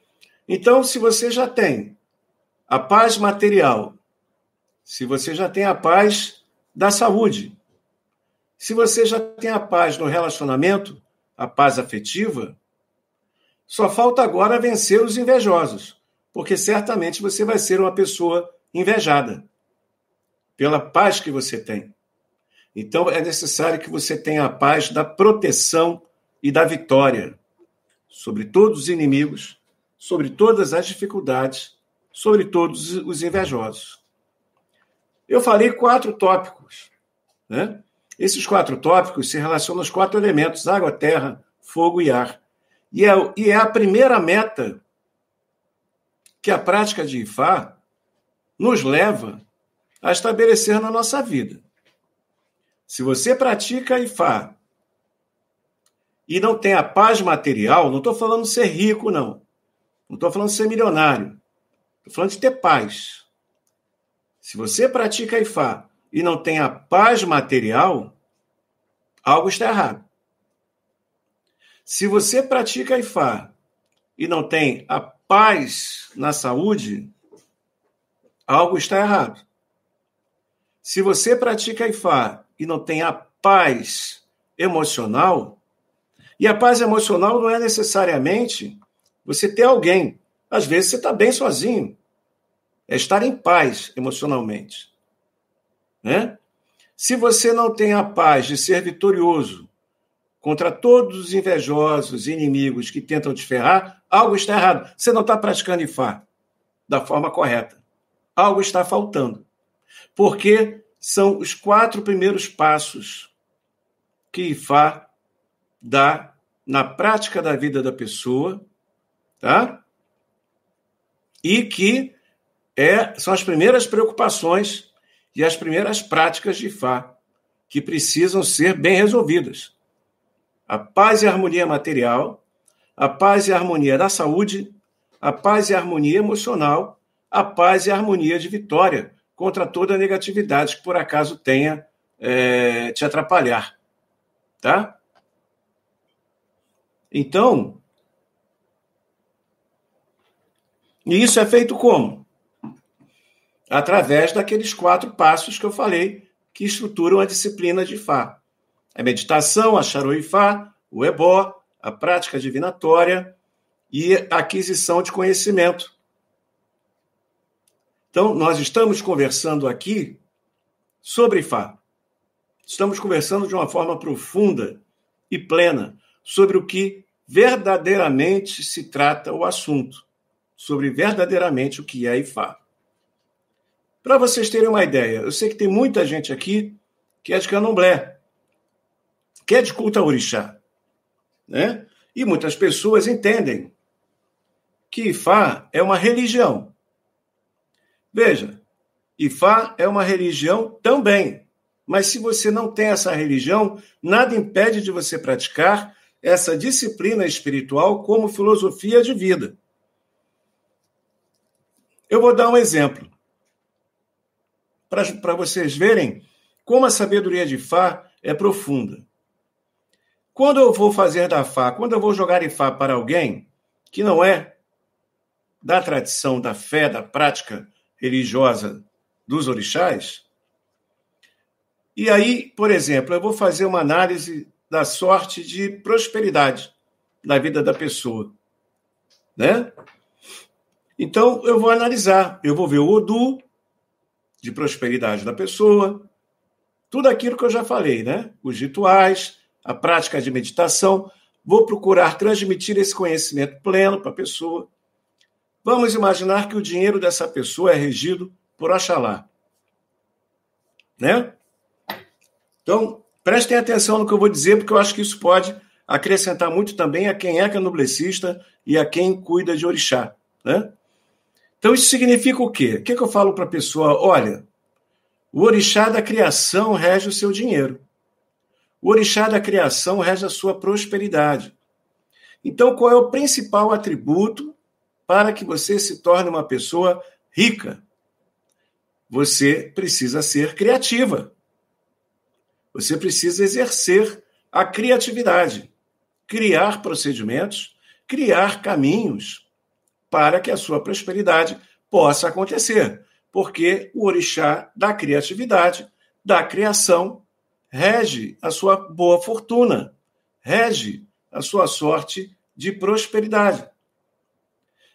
Então, se você já tem a paz material, se você já tem a paz da saúde, se você já tem a paz no relacionamento, a paz afetiva, só falta agora vencer os invejosos, porque certamente você vai ser uma pessoa invejada pela paz que você tem. Então é necessário que você tenha a paz da proteção e da vitória sobre todos os inimigos, sobre todas as dificuldades, sobre todos os invejosos. Eu falei quatro tópicos. Né? Esses quatro tópicos se relacionam aos quatro elementos: água, terra, fogo e ar. E é, e é a primeira meta que a prática de Ifá nos leva a estabelecer na nossa vida. Se você pratica Ifá e não tem a paz material, não estou falando ser rico, não. Não estou falando ser milionário. Estou falando de ter paz. Se você pratica Ifá e não tem a paz material, algo está errado. Se você pratica Ifá e não tem a paz na saúde, algo está errado. Se você pratica Ifá e não tem a paz emocional, e a paz emocional não é necessariamente você ter alguém. Às vezes você está bem sozinho. É estar em paz emocionalmente. Né? Se você não tem a paz de ser vitorioso contra todos os invejosos inimigos que tentam te ferrar, algo está errado. Você não está praticando Ifá da forma correta. Algo está faltando. Porque são os quatro primeiros passos que Ifá dá na prática da vida da pessoa, tá? E que é, são as primeiras preocupações e as primeiras práticas de Ifá que precisam ser bem resolvidas. A paz e a harmonia material, a paz e a harmonia da saúde, a paz e a harmonia emocional, a paz e a harmonia de vitória contra toda negatividade que por acaso tenha é, te atrapalhar. Tá? Então, e isso é feito como? Através daqueles quatro passos que eu falei que estruturam a disciplina de Fá. A meditação, a Charoifá, o Ebó, a prática divinatória e a aquisição de conhecimento. Então, nós estamos conversando aqui sobre Fá. Estamos conversando de uma forma profunda e plena sobre o que verdadeiramente se trata o assunto, sobre verdadeiramente o que é Ifá. Para vocês terem uma ideia, eu sei que tem muita gente aqui que é de candomblé, que é de culto a orixá, né? E muitas pessoas entendem que Ifá é uma religião. Veja, Ifá é uma religião também. Mas se você não tem essa religião, nada impede de você praticar essa disciplina espiritual como filosofia de vida. Eu vou dar um exemplo para vocês verem como a sabedoria de Fá é profunda. Quando eu vou fazer da Fá, quando eu vou jogar Ifá para alguém que não é da tradição, da fé, da prática religiosa dos orixás. E aí, por exemplo, eu vou fazer uma análise da sorte de prosperidade na vida da pessoa, né? Então eu vou analisar, eu vou ver o Odu de prosperidade da pessoa, tudo aquilo que eu já falei, né? Os rituais, a prática de meditação, vou procurar transmitir esse conhecimento pleno para a pessoa. Vamos imaginar que o dinheiro dessa pessoa é regido por Oxalá. Né? Então, prestem atenção no que eu vou dizer, porque eu acho que isso pode acrescentar muito também a quem é canoblecista e a quem cuida de orixá. Né? Então, isso significa o quê? O que, é que eu falo para a pessoa? Olha, o orixá da criação rege o seu dinheiro. O orixá da criação rege a sua prosperidade. Então, qual é o principal atributo para que você se torne uma pessoa rica? Você precisa ser criativa. Você precisa exercer a criatividade, criar procedimentos, criar caminhos para que a sua prosperidade possa acontecer. Porque o orixá da criatividade, da criação, rege a sua boa fortuna, rege a sua sorte de prosperidade.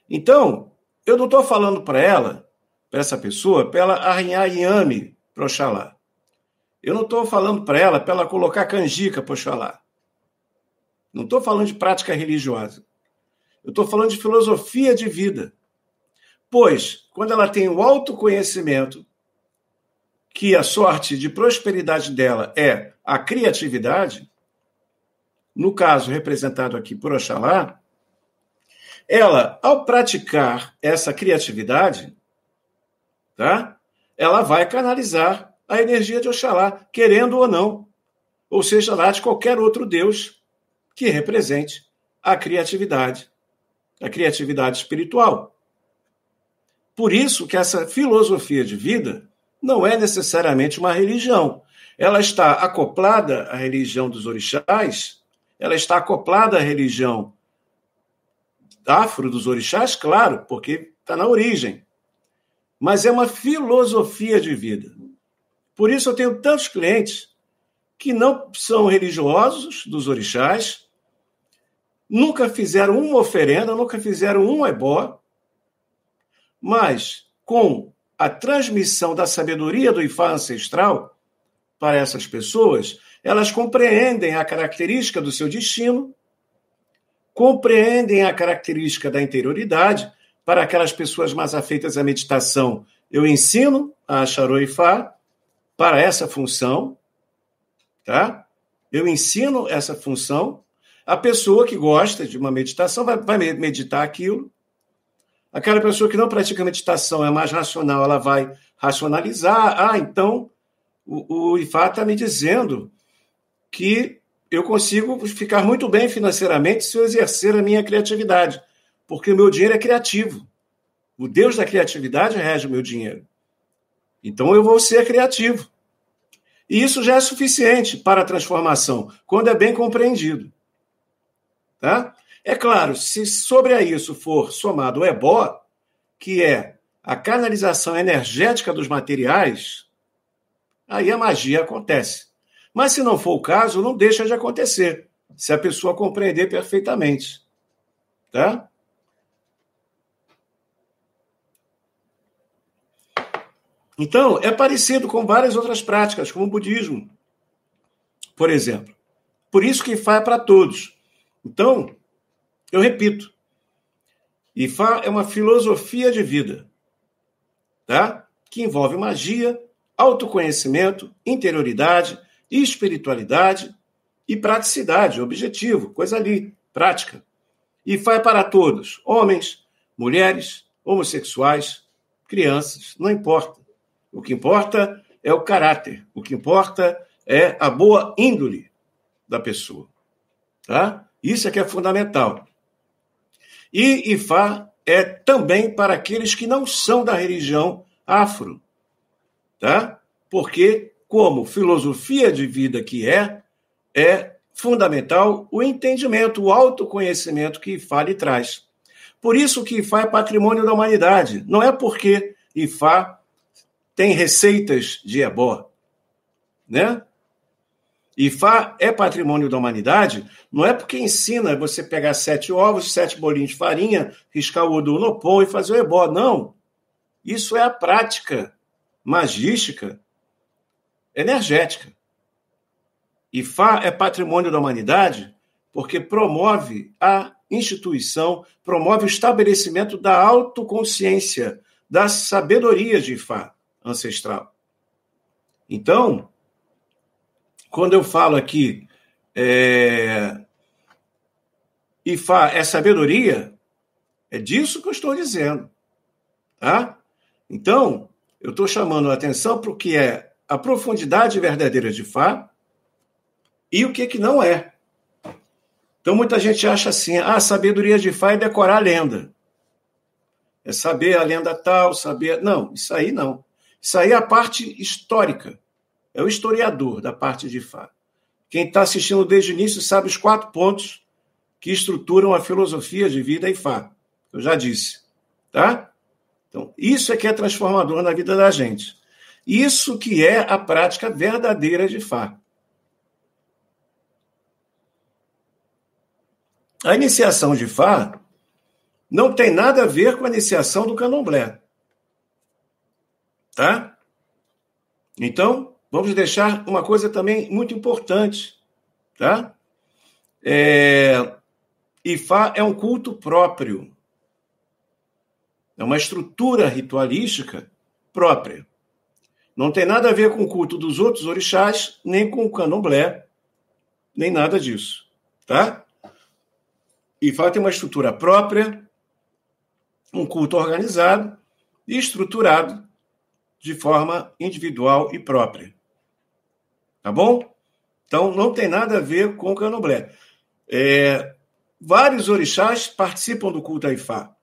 Então, eu não estou falando para ela, para essa pessoa, para ela arranhar inhame para Oxalá. Eu não estou falando para ela para ela colocar canjica para Oxalá. Não estou falando de prática religiosa. Eu estou falando de filosofia de vida. Pois, quando ela tem o autoconhecimento, que a sorte de prosperidade dela é a criatividade, no caso representado aqui por Oxalá, ela, ao praticar essa criatividade, tá? ela vai canalizar a energia de Oxalá, querendo ou não, ou seja, lá de qualquer outro Deus que represente a criatividade, a criatividade espiritual. Por isso que essa filosofia de vida não é necessariamente uma religião. Ela está acoplada à religião dos orixás, ela está acoplada à religião afro dos orixás, claro, porque está na origem. Mas é uma filosofia de vida. Por isso eu tenho tantos clientes que não são religiosos dos orixás, nunca fizeram uma oferenda, nunca fizeram um ebó, mas com a transmissão da sabedoria do Ifá ancestral para essas pessoas, elas compreendem a característica do seu destino compreendem a característica da interioridade. Para aquelas pessoas mais afeitas à meditação, eu ensino a Charoifá para essa função, tá? Eu ensino essa função. A pessoa que gosta de uma meditação vai, vai meditar aquilo. Aquela pessoa que não pratica meditação é mais racional, ela vai racionalizar. Ah, então o, o Ifá está me dizendo que eu consigo ficar muito bem financeiramente se eu exercer a minha criatividade, porque o meu dinheiro é criativo. O Deus da criatividade rege o meu dinheiro. Então eu vou ser criativo. E isso já é suficiente para a transformação, quando é bem compreendido. Tá? É claro, se sobre isso for somado o ebó, que é a canalização energética dos materiais, aí a magia acontece. Mas se não for o caso, não deixa de acontecer, se a pessoa compreender perfeitamente. Tá? Então, é parecido com várias outras práticas, como o budismo, por exemplo. Por isso que é para todos. Então, eu repito, Ifá é uma filosofia de vida, tá? Que envolve magia, autoconhecimento, interioridade, espiritualidade e praticidade, objetivo, coisa ali, prática. E faz para todos, homens, mulheres, homossexuais, crianças, não importa. O que importa é o caráter, o que importa é a boa índole da pessoa. Tá? Isso é que é fundamental. E Ifá é também para aqueles que não são da religião afro, tá? Porque como filosofia de vida que é, é fundamental o entendimento, o autoconhecimento que Ifá lhe traz. Por isso que Ifá é patrimônio da humanidade. Não é porque Ifá tem receitas de ebó, né? Ifá é patrimônio da humanidade, não é porque ensina você pegar sete ovos, sete bolinhos de farinha, riscar o odu no pão e fazer o ebó. Não. Isso é a prática magística energética. Ifá é patrimônio da humanidade porque promove a instituição, promove o estabelecimento da autoconsciência, da sabedoria de Ifá ancestral. Então, quando eu falo aqui é, Ifá é sabedoria, é disso que eu estou dizendo. Tá? Então, eu estou chamando a atenção para o que é a profundidade verdadeira de Fá e o que, que não é. Então, muita gente acha assim: ah, a sabedoria de Fá é decorar a lenda. É saber a lenda tal, saber. Não, isso aí não. Isso aí é a parte histórica. É o historiador da parte de Fá. Quem está assistindo desde o início sabe os quatro pontos que estruturam a filosofia de vida e Fá. Eu já disse. Tá? Então, isso é que é transformador na vida da gente. Isso que é a prática verdadeira de Fá. A iniciação de Fá não tem nada a ver com a iniciação do candomblé. Tá? Então, vamos deixar uma coisa também muito importante. Tá? É... Ifá é um culto próprio. É uma estrutura ritualística própria. Não tem nada a ver com o culto dos outros orixás, nem com o candomblé, nem nada disso. Tá? Ifá tem uma estrutura própria, um culto organizado e estruturado de forma individual e própria. Tá bom? Então, não tem nada a ver com o candomblé. É, vários orixás participam do culto Ifá,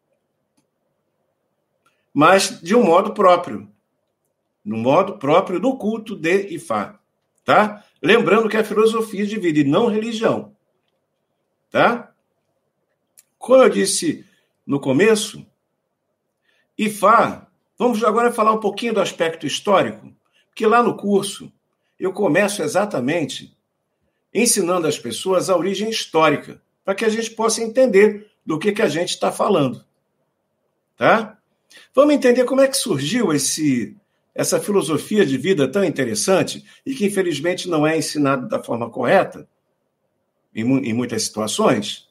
mas de um modo próprio, no modo próprio do culto de Ifá, tá? Lembrando que é filosofia de vida e não religião, tá? Como eu disse no começo, IFA, vamos agora falar um pouquinho do aspecto histórico, porque lá no curso eu começo exatamente ensinando as pessoas a origem histórica, para que a gente possa entender do que, que a gente está falando. Tá? Vamos entender como é que surgiu esse, essa filosofia de vida tão interessante e que, infelizmente, não é ensinada da forma correta em, em muitas situações?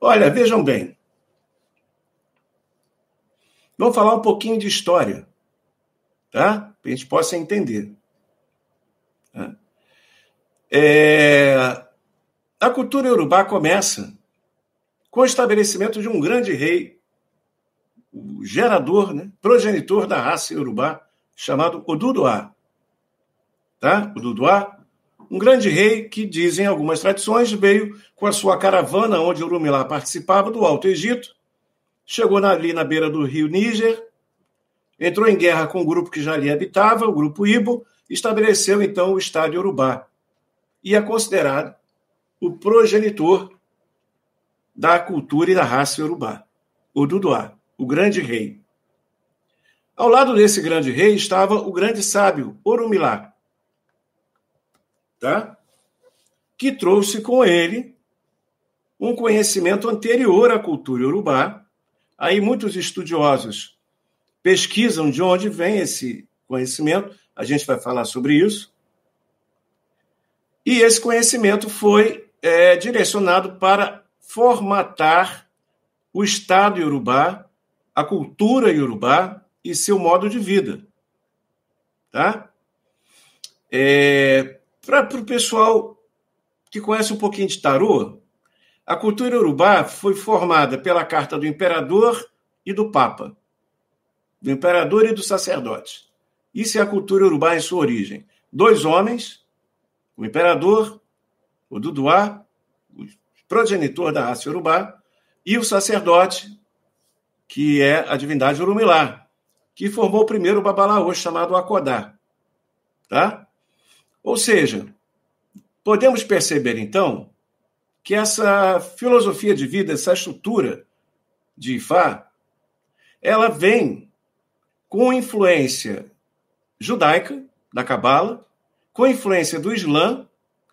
Olha, vejam bem. Vamos falar um pouquinho de história, tá? Para a gente possa entender. É... A cultura urubá começa com o estabelecimento de um grande rei, o gerador, né? progenitor da raça urubá, chamado Oduduá. Tá? Oduduá um grande rei que, dizem algumas tradições, veio com a sua caravana, onde Urumilá participava, do Alto Egito, chegou ali na beira do rio Níger, entrou em guerra com o grupo que já ali habitava, o grupo Ibo, estabeleceu então o Estado Urubá. E é considerado o progenitor da cultura e da raça Urubá, o Duduá, o grande rei. Ao lado desse grande rei estava o grande sábio, Orumilá, tá? que trouxe com ele um conhecimento anterior à cultura urubá. Aí muitos estudiosos pesquisam de onde vem esse conhecimento, a gente vai falar sobre isso. E esse conhecimento foi é, direcionado para formatar o Estado iorubá, a cultura iorubá e seu modo de vida. Tá? É, para o pessoal que conhece um pouquinho de tarô, a cultura urubá foi formada pela carta do imperador e do papa, do imperador e do sacerdote. Isso é a cultura urubá em sua origem. Dois homens, o imperador, o Duduá, o progenitor da raça urubá, e o sacerdote, que é a divindade Urumilá, que formou o primeiro babalaô chamado Akodá. Tá? Ou seja, podemos perceber então que essa filosofia de vida, essa estrutura de Ifá, ela vem com influência judaica, da Cabala, com influência do Islã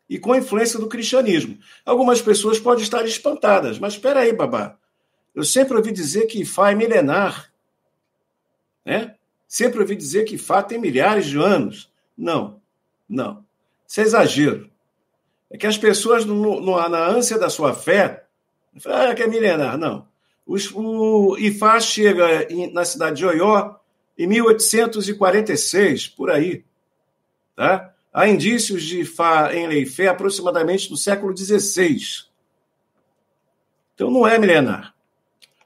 e com a influência do cristianismo. Algumas pessoas podem estar espantadas, mas espera aí, babá. Eu sempre ouvi dizer que Ifá é milenar. Né? Sempre ouvi dizer que Ifá tem milhares de anos. Não, não. Isso é exagero. É que as pessoas, no, no, na ânsia da sua fé, ah, que é milenar. Não. Os, o Ifá chega em, na cidade de Oió em 1846, por aí. Tá? Há indícios de Ifá em Leifé aproximadamente do século XVI. Então não é milenar.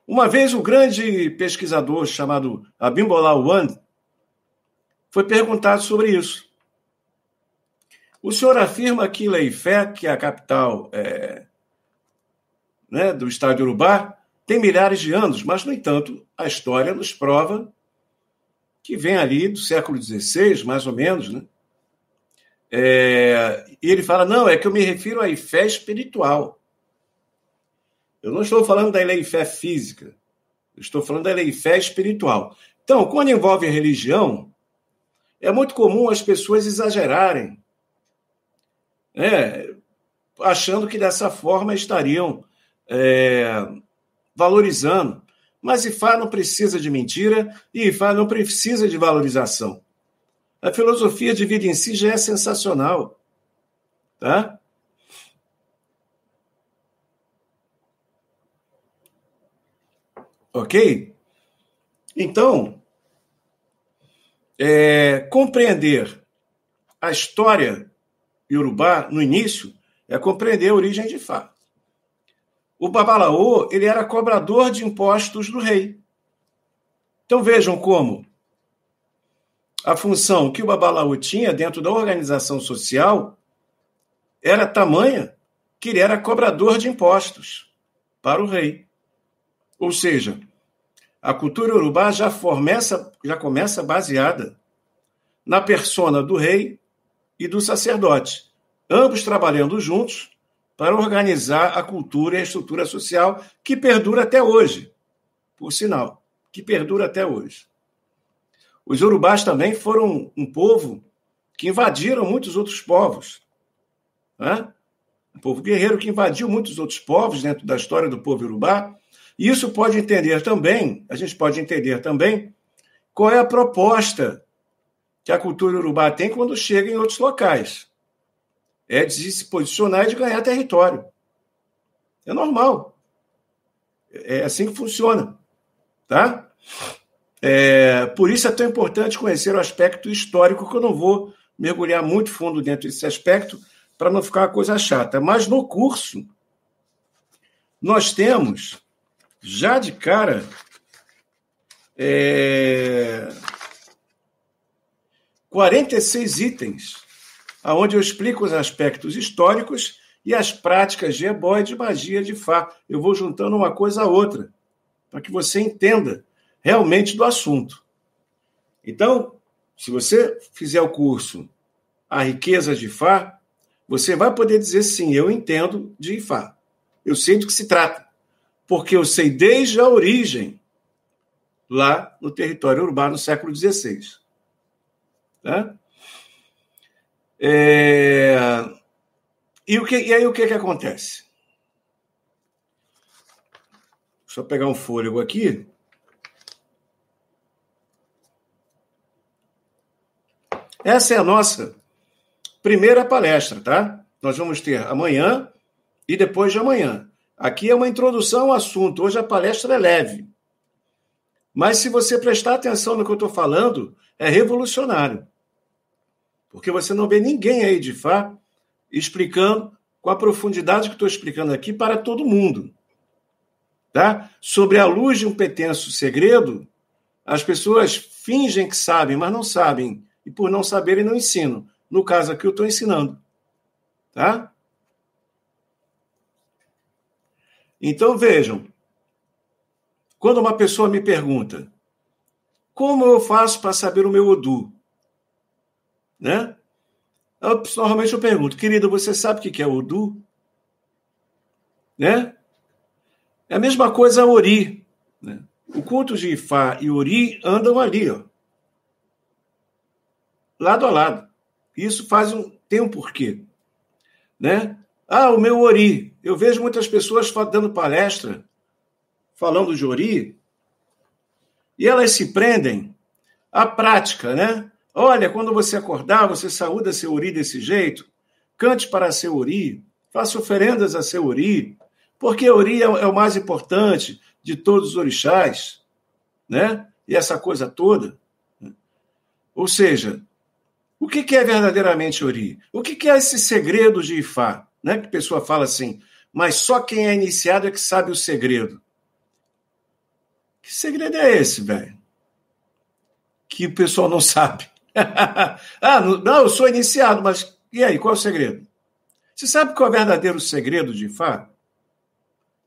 Uma vez um grande pesquisador chamado Abimbola Wand foi perguntado sobre isso. O senhor afirma que Leifé, que é a capital é, né, do estado de Urubá, tem milhares de anos, mas, no entanto, a história nos prova que vem ali do século XVI, mais ou menos, né? É, e ele fala: não, é que eu me refiro à fé espiritual. Eu não estou falando da lei fé física, eu estou falando da lei fé espiritual. Então, quando envolve religião, é muito comum as pessoas exagerarem, né, achando que dessa forma estariam é, valorizando. Mas Ifá não precisa de mentira e Ifá não precisa de valorização. A filosofia de vida em si já é sensacional. Tá? Ok? Então, é, compreender a história iorubá no início é compreender a origem de Fá. O Babalaô ele era cobrador de impostos do rei. Então vejam como a função que o Babalaú tinha dentro da organização social era tamanha que ele era cobrador de impostos para o rei. Ou seja, a cultura urubá já, formeça, já começa baseada na persona do rei e do sacerdote, ambos trabalhando juntos para organizar a cultura e a estrutura social que perdura até hoje, por sinal, que perdura até hoje. Os urubás também foram um povo que invadiram muitos outros povos. Né? Um povo guerreiro que invadiu muitos outros povos dentro da história do povo urubá. E isso pode entender também, a gente pode entender também, qual é a proposta que a cultura urubá tem quando chega em outros locais. É de se posicionar e de ganhar território. É normal. É assim que funciona. Tá? É, por isso é tão importante conhecer o aspecto histórico, que eu não vou mergulhar muito fundo dentro desse aspecto, para não ficar uma coisa chata. Mas no curso, nós temos, já de cara, é, 46 itens, onde eu explico os aspectos históricos e as práticas de ebó e de magia de Fá. Eu vou juntando uma coisa a outra, para que você entenda realmente do assunto. Então, se você fizer o curso A Riqueza de Ifá, você vai poder dizer sim, eu entendo de Ifá. Eu sei do que se trata. Porque eu sei desde a origem, lá no território urbano no século XVI. Tá? É... E, o que, e aí o que, que acontece? Deixa eu pegar um fôlego aqui. Essa é a nossa primeira palestra, tá? Nós vamos ter amanhã e depois de amanhã. Aqui é uma introdução ao assunto. Hoje a palestra é leve. Mas se você prestar atenção no que eu estou falando, é revolucionário. Porque você não vê ninguém aí de Fá explicando com a profundidade que estou explicando aqui para todo mundo. Tá? Sobre a luz de um petenso segredo, as pessoas fingem que sabem, mas não sabem e por não saberem não ensinam. No caso aqui eu estou ensinando. Tá? Então vejam, quando uma pessoa me pergunta como eu faço para saber o meu Odu, né? Eu, normalmente eu pergunto, querido, você sabe o que é Odu? Né? É a mesma coisa a Ori. Né? O culto de Ifá e Ori andam ali, ó lado a lado. Isso faz um tem um porquê. né? Ah, o meu ori. Eu vejo muitas pessoas dando palestra falando de ori e elas se prendem à prática, né? Olha, quando você acordar, você saúda seu ori desse jeito, cante para seu ori, faça oferendas a seu ori, porque ori é, é o mais importante de todos os orixás, né? E essa coisa toda. Ou seja, o que é verdadeiramente ori? O que é esse segredo de Ifá? Né? Que a pessoa fala assim, mas só quem é iniciado é que sabe o segredo. Que segredo é esse, velho? Que o pessoal não sabe. *laughs* ah, não, eu sou iniciado, mas e aí, qual é o segredo? Você sabe qual é o verdadeiro segredo de Ifá?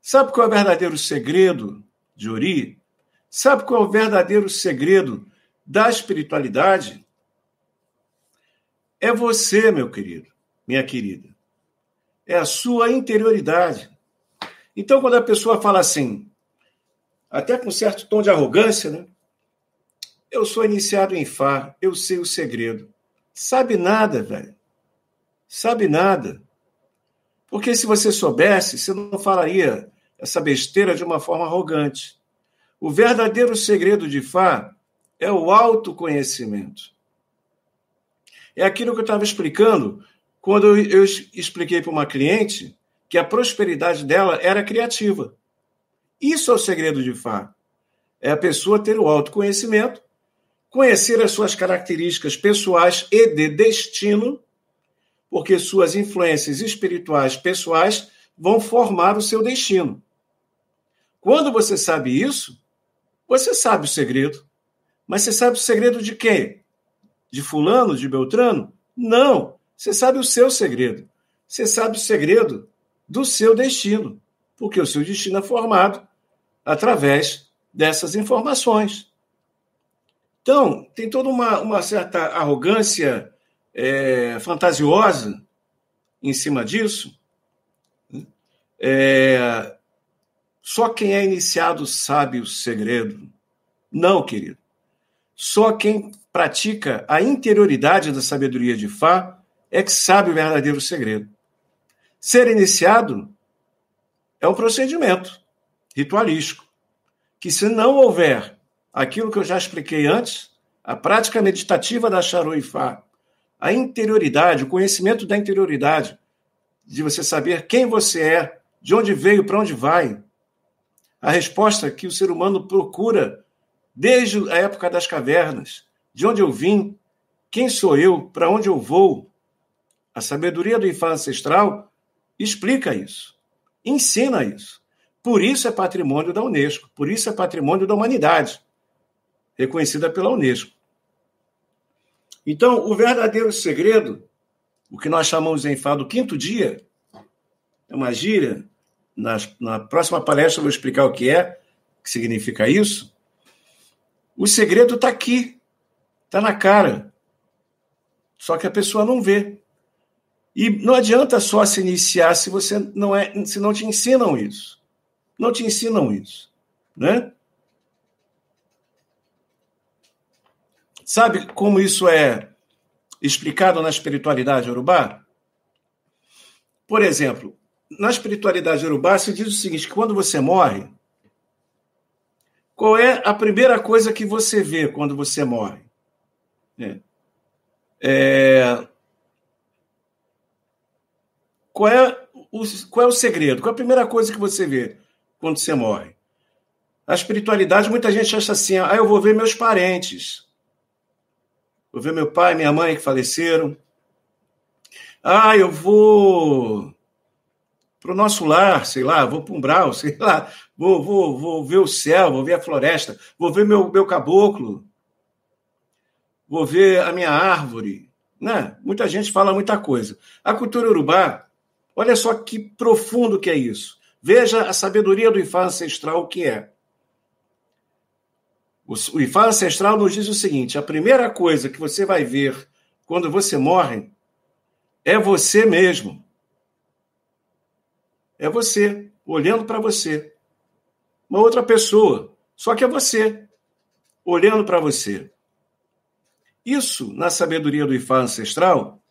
Sabe qual é o verdadeiro segredo de Ori? Sabe qual é o verdadeiro segredo da espiritualidade? É você, meu querido, minha querida. É a sua interioridade. Então, quando a pessoa fala assim, até com certo tom de arrogância, né? Eu sou iniciado em Fá, eu sei o segredo. Sabe nada, velho. Sabe nada. Porque se você soubesse, você não falaria essa besteira de uma forma arrogante. O verdadeiro segredo de Fá é o autoconhecimento. É aquilo que eu estava explicando quando eu expliquei para uma cliente que a prosperidade dela era criativa. Isso é o segredo de Fá. É a pessoa ter o autoconhecimento, conhecer as suas características pessoais e de destino, porque suas influências espirituais pessoais vão formar o seu destino. Quando você sabe isso, você sabe o segredo. Mas você sabe o segredo de quem? De Fulano, de Beltrano? Não. Você sabe o seu segredo. Você sabe o segredo do seu destino. Porque o seu destino é formado através dessas informações. Então, tem toda uma, uma certa arrogância é, fantasiosa em cima disso. É, só quem é iniciado sabe o segredo. Não, querido. Só quem pratica a interioridade da sabedoria de Fá é que sabe o verdadeiro segredo. Ser iniciado é um procedimento ritualístico, que se não houver aquilo que eu já expliquei antes, a prática meditativa da Charuifá, a interioridade, o conhecimento da interioridade, de você saber quem você é, de onde veio, para onde vai. A resposta que o ser humano procura desde a época das cavernas, de onde eu vim, quem sou eu, para onde eu vou. A sabedoria do Ifá ancestral explica isso, ensina isso. Por isso é patrimônio da Unesco, por isso é patrimônio da humanidade, reconhecida pela Unesco. Então, o verdadeiro segredo, o que nós chamamos em Fá do quinto dia, é uma gíria. Na, na próxima palestra eu vou explicar o que é, o que significa isso. O segredo está aqui, está na cara. Só que a pessoa não vê. E não adianta só se iniciar se você não é, se não te ensinam isso não te ensinam isso, né? Sabe como isso é explicado na espiritualidade urubá? Por exemplo, na espiritualidade urubá se diz o seguinte, que quando você morre, qual é a primeira coisa que você vê quando você morre? É, é, qual, é o, qual é o segredo? Qual é a primeira coisa que você vê? quando você morre. A espiritualidade, muita gente acha assim: ah, eu vou ver meus parentes. Vou ver meu pai, minha mãe que faleceram. Ah, eu vou para o nosso lar, sei lá, vou para um brau, *laughs* sei lá, vou, vou, vou ver o céu, vou ver a floresta, vou ver meu, meu caboclo, vou ver a minha árvore. Né? Muita gente fala muita coisa. A cultura urubá, olha só que profundo que é isso. Veja a sabedoria do Ifá ancestral que é. O Ifá ancestral nos diz o seguinte: a primeira coisa que você vai ver quando você morre é você mesmo. É você, olhando para você. Uma outra pessoa, só que é você, olhando para você. Isso, na sabedoria do Ifá ancestral,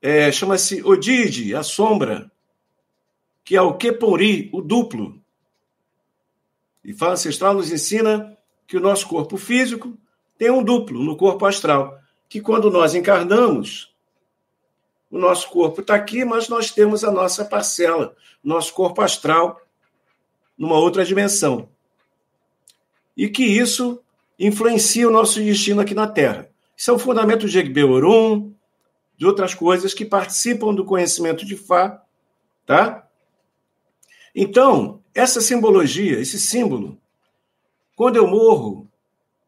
é, chama-se Odide, a sombra, que é o Kepori, o duplo. Fala ancestral nos ensina que o nosso corpo físico tem um duplo no corpo astral, que quando nós encarnamos, o nosso corpo está aqui, mas nós temos a nossa parcela, nosso corpo astral, numa outra dimensão. E que isso influencia o nosso destino aqui na Terra. Isso é o fundamento de Egbeorum, de outras coisas que participam do conhecimento de Fá, tá? Então, essa simbologia, esse símbolo, quando eu morro,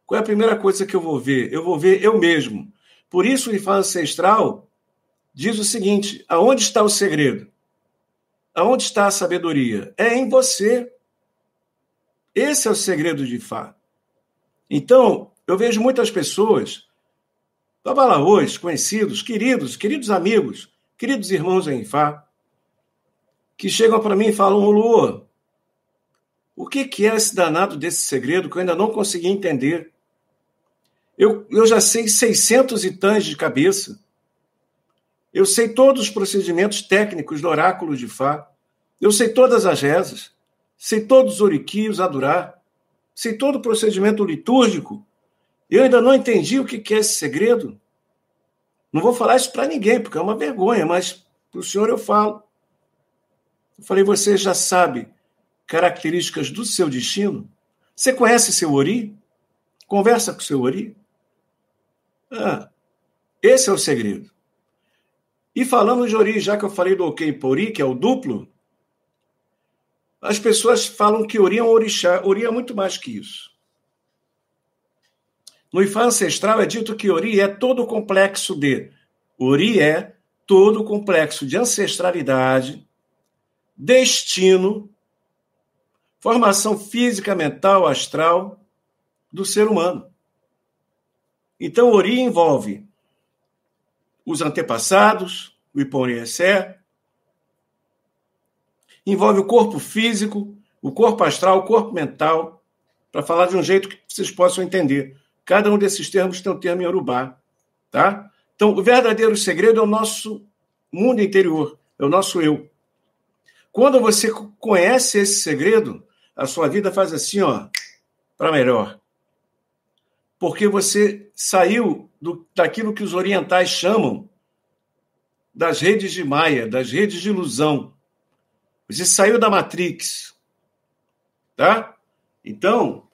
qual é a primeira coisa que eu vou ver? Eu vou ver eu mesmo. Por isso, o Ifá ancestral diz o seguinte: aonde está o segredo? Aonde está a sabedoria? É em você. Esse é o segredo de Ifá. Então, eu vejo muitas pessoas, babalaôs, conhecidos, queridos, queridos amigos, queridos irmãos em Ifá, que chegam para mim e falam: Lua, o que, que é esse danado desse segredo que eu ainda não consegui entender? Eu, eu já sei 600 e de cabeça. Eu sei todos os procedimentos técnicos do oráculo de Fá. Eu sei todas as rezas. Sei todos os oriquios a durar. Sei todo o procedimento litúrgico. Eu ainda não entendi o que é esse segredo. Não vou falar isso para ninguém, porque é uma vergonha, mas para o senhor eu falo. Eu falei, você já sabe características do seu destino? Você conhece seu Ori? Conversa com seu Ori? Ah, esse é o segredo. E falando de Ori, já que eu falei do Ok Pori, que é o duplo, as pessoas falam que Ori é um orixá. Ori é muito mais que isso. No Ifá ancestral é dito que Ori é todo o complexo de. Ori é todo o complexo de ancestralidade, destino, formação física, mental, astral do ser humano. Então, Ori envolve os antepassados, o Iponriessé, envolve o corpo físico, o corpo astral, o corpo mental, para falar de um jeito que vocês possam entender. Cada um desses termos tem um termo em Urubá, tá? Então, o verdadeiro segredo é o nosso mundo interior, é o nosso eu. Quando você conhece esse segredo, a sua vida faz assim, ó, para melhor. Porque você saiu do, daquilo que os orientais chamam das redes de Maia, das redes de ilusão. Você saiu da Matrix. Tá? Então,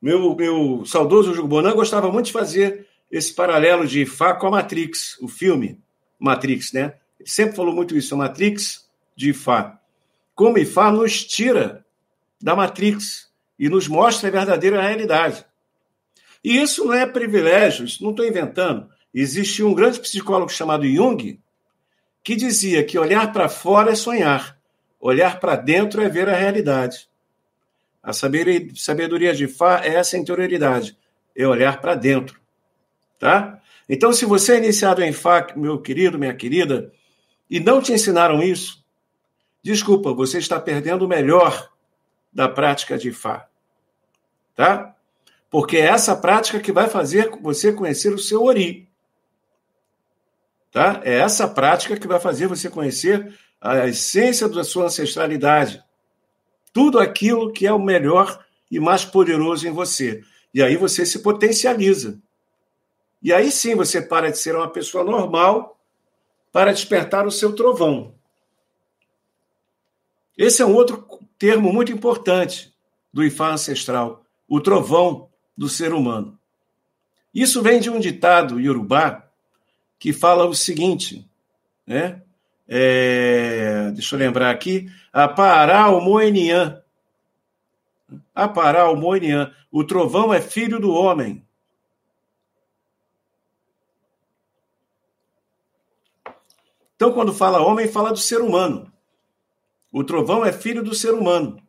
meu, meu saudoso Jugo Bonan gostava muito de fazer esse paralelo de Fá com a Matrix, o filme Matrix, né? Ele sempre falou muito isso, a Matrix de Fá como Ifá nos tira da Matrix e nos mostra a verdadeira realidade. E isso não é privilégio, isso não estou inventando. Existia um grande psicólogo chamado Jung que dizia que olhar para fora é sonhar, olhar para dentro é ver a realidade. A sabedoria de Fá é essa interioridade, é olhar para dentro. Tá? Então, se você é iniciado em Fá, meu querido, minha querida, e não te ensinaram isso, Desculpa, você está perdendo o melhor da prática de Fá. Tá? Porque é essa prática que vai fazer você conhecer o seu Ori. Tá? É essa prática que vai fazer você conhecer a essência da sua ancestralidade. Tudo aquilo que é o melhor e mais poderoso em você. E aí você se potencializa. E aí sim você para de ser uma pessoa normal para despertar o seu trovão. Esse é um outro termo muito importante do Ifá ancestral, o trovão do ser humano. Isso vem de um ditado iorubá que fala o seguinte, né? É, deixa eu lembrar aqui, Apará o Moenian. Apará o Moenian. O trovão é filho do homem. Então, quando fala homem, fala do ser humano. O trovão é filho do ser humano.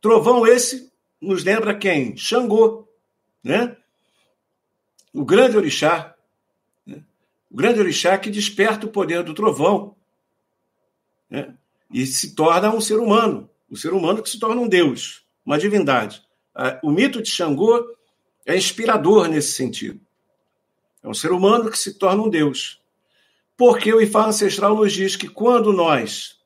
Trovão esse nos lembra quem? Xangô, né? O grande orixá. Né? O grande orixá que desperta o poder do trovão né? e se torna um ser humano. O ser humano que se torna um deus, uma divindade. O mito de Xangô é inspirador nesse sentido. É um ser humano que se torna um deus. Porque o Ifá ancestral nos diz que quando nós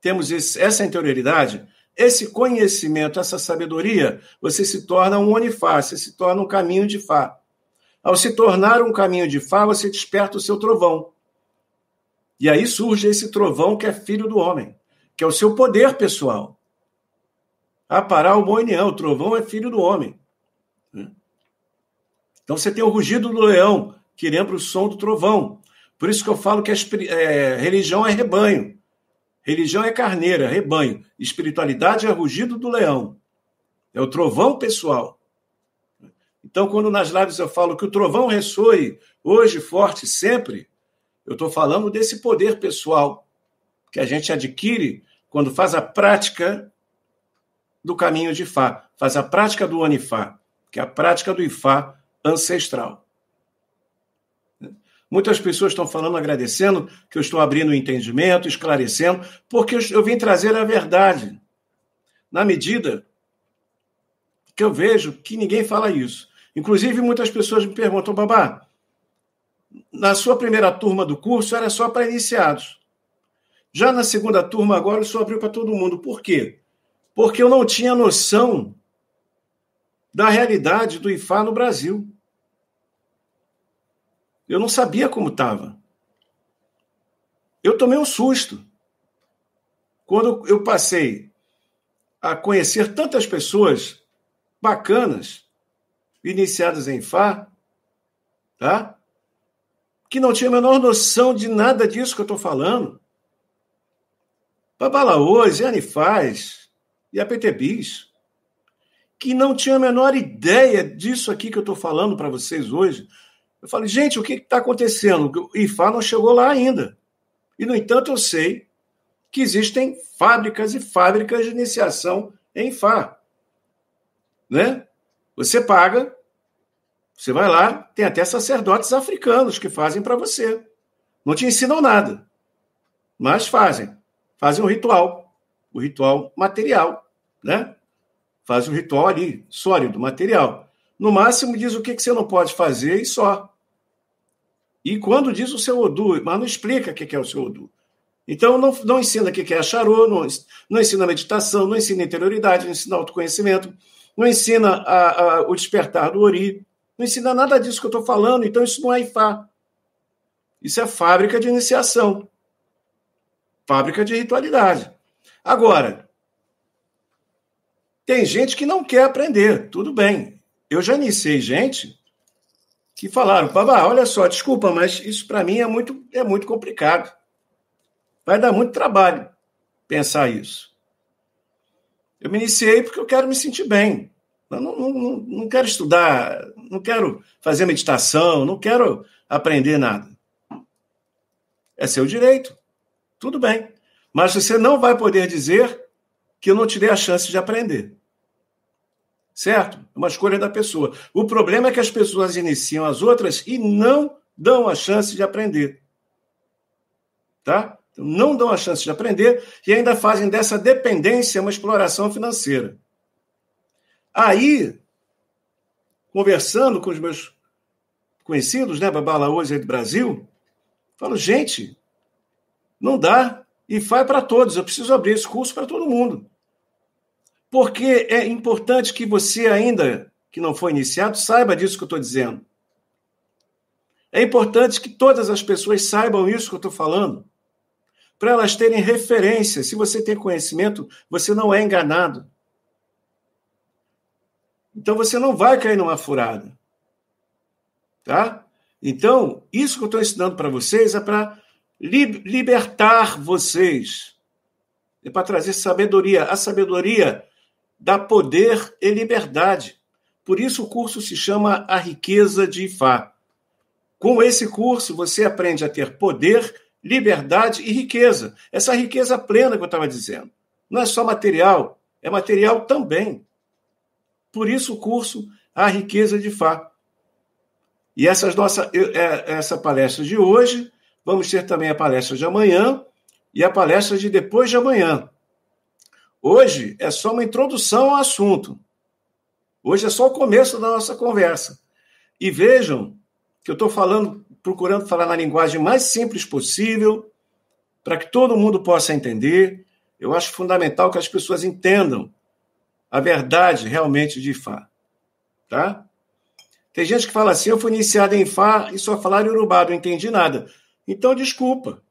temos esse, essa interioridade, esse conhecimento, essa sabedoria, você se torna um onifá, você se torna um caminho de Fá. Ao se tornar um caminho de Fá, você desperta o seu trovão. E aí surge esse trovão que é filho do homem, que é o seu poder pessoal. A parar o moinião, o trovão é filho do homem. Então você tem o rugido do leão, que lembra o som do trovão. Por isso que eu falo que a é, religião é rebanho. Religião é carneira, rebanho. Espiritualidade é rugido do leão. É o trovão pessoal. Então, quando nas lives eu falo que o trovão ressoe hoje, forte, sempre, eu estou falando desse poder pessoal que a gente adquire quando faz a prática do caminho de Fá, faz a prática do Onifá, que é a prática do Ifá ancestral. Muitas pessoas estão falando, agradecendo, que eu estou abrindo o entendimento, esclarecendo, porque eu vim trazer a verdade. Na medida que eu vejo que ninguém fala isso. Inclusive, muitas pessoas me perguntam, babá, na sua primeira turma do curso era só para iniciados. Já na segunda turma, agora, isso abriu para todo mundo. Por quê? Porque eu não tinha noção da realidade do IFA no Brasil. Eu não sabia como estava. Eu tomei um susto. Quando eu passei a conhecer tantas pessoas bacanas, iniciadas em Fá, tá? Que não tinha a menor noção de nada disso que eu estou falando. Babalaôs, e Anifaz, e a PTBis, que não tinha a menor ideia disso aqui que eu estou falando para vocês hoje, eu falei, gente, o que está acontecendo? O IFA não chegou lá ainda. E, no entanto, eu sei que existem fábricas e fábricas de iniciação em IFA. Né? Você paga, você vai lá, tem até sacerdotes africanos que fazem para você. Não te ensinam nada, mas fazem. Fazem um ritual, o ritual material, né? Fazem um ritual ali, sólido, material. No máximo diz o que, você não pode fazer e só. E quando diz o seu Odu, mas não explica o que é o seu Odu. Então, não, não ensina o que é a não, não ensina meditação, não ensina interioridade, não ensina autoconhecimento, não ensina a, a, o despertar do Ori, não ensina nada disso que eu estou falando, então isso não é Ifá. Isso é fábrica de iniciação, fábrica de ritualidade. Agora, tem gente que não quer aprender, tudo bem. Eu já iniciei gente que falaram, Babá, olha só, desculpa, mas isso para mim é muito, é muito complicado. Vai dar muito trabalho pensar isso. Eu me iniciei porque eu quero me sentir bem. Não, não, não quero estudar, não quero fazer meditação, não quero aprender nada. É seu direito. Tudo bem. Mas você não vai poder dizer que eu não te dei a chance de aprender certo? É uma escolha da pessoa. O problema é que as pessoas iniciam as outras e não dão a chance de aprender. Tá? Então, não dão a chance de aprender e ainda fazem dessa dependência uma exploração financeira. Aí, conversando com os meus conhecidos, né, babalaôs aí do Brasil, falo, gente, não dá e faz para todos. Eu preciso abrir esse curso para todo mundo. Porque é importante que você, ainda que não foi iniciado, saiba disso que eu estou dizendo. É importante que todas as pessoas saibam isso que eu estou falando, para elas terem referência. Se você tem conhecimento, você não é enganado. Então você não vai cair numa furada. Tá? Então, isso que eu estou ensinando para vocês é para libertar vocês. É para trazer sabedoria. A sabedoria dá poder e liberdade. Por isso o curso se chama A Riqueza de Ifá. Com esse curso, você aprende a ter poder, liberdade e riqueza. Essa riqueza plena que eu estava dizendo. Não é só material, é material também. Por isso o curso A Riqueza de Fá. E essas nossa, é, essa palestra de hoje, vamos ter também a palestra de amanhã e a palestra de depois de amanhã. Hoje é só uma introdução ao assunto. Hoje é só o começo da nossa conversa. E vejam que eu estou falando procurando falar na linguagem mais simples possível, para que todo mundo possa entender. Eu acho fundamental que as pessoas entendam a verdade realmente de Ifá. Tá? Tem gente que fala assim: eu fui iniciado em Fá e só falaram Urubá, não entendi nada. Então, desculpa.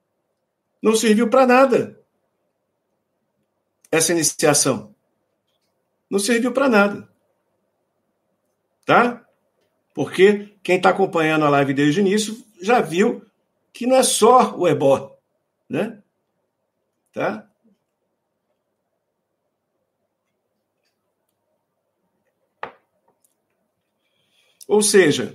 Não serviu para nada essa iniciação. Não serviu para nada. Tá? Porque quem está acompanhando a live desde o início já viu que não é só o ebó, né? Tá? Ou seja,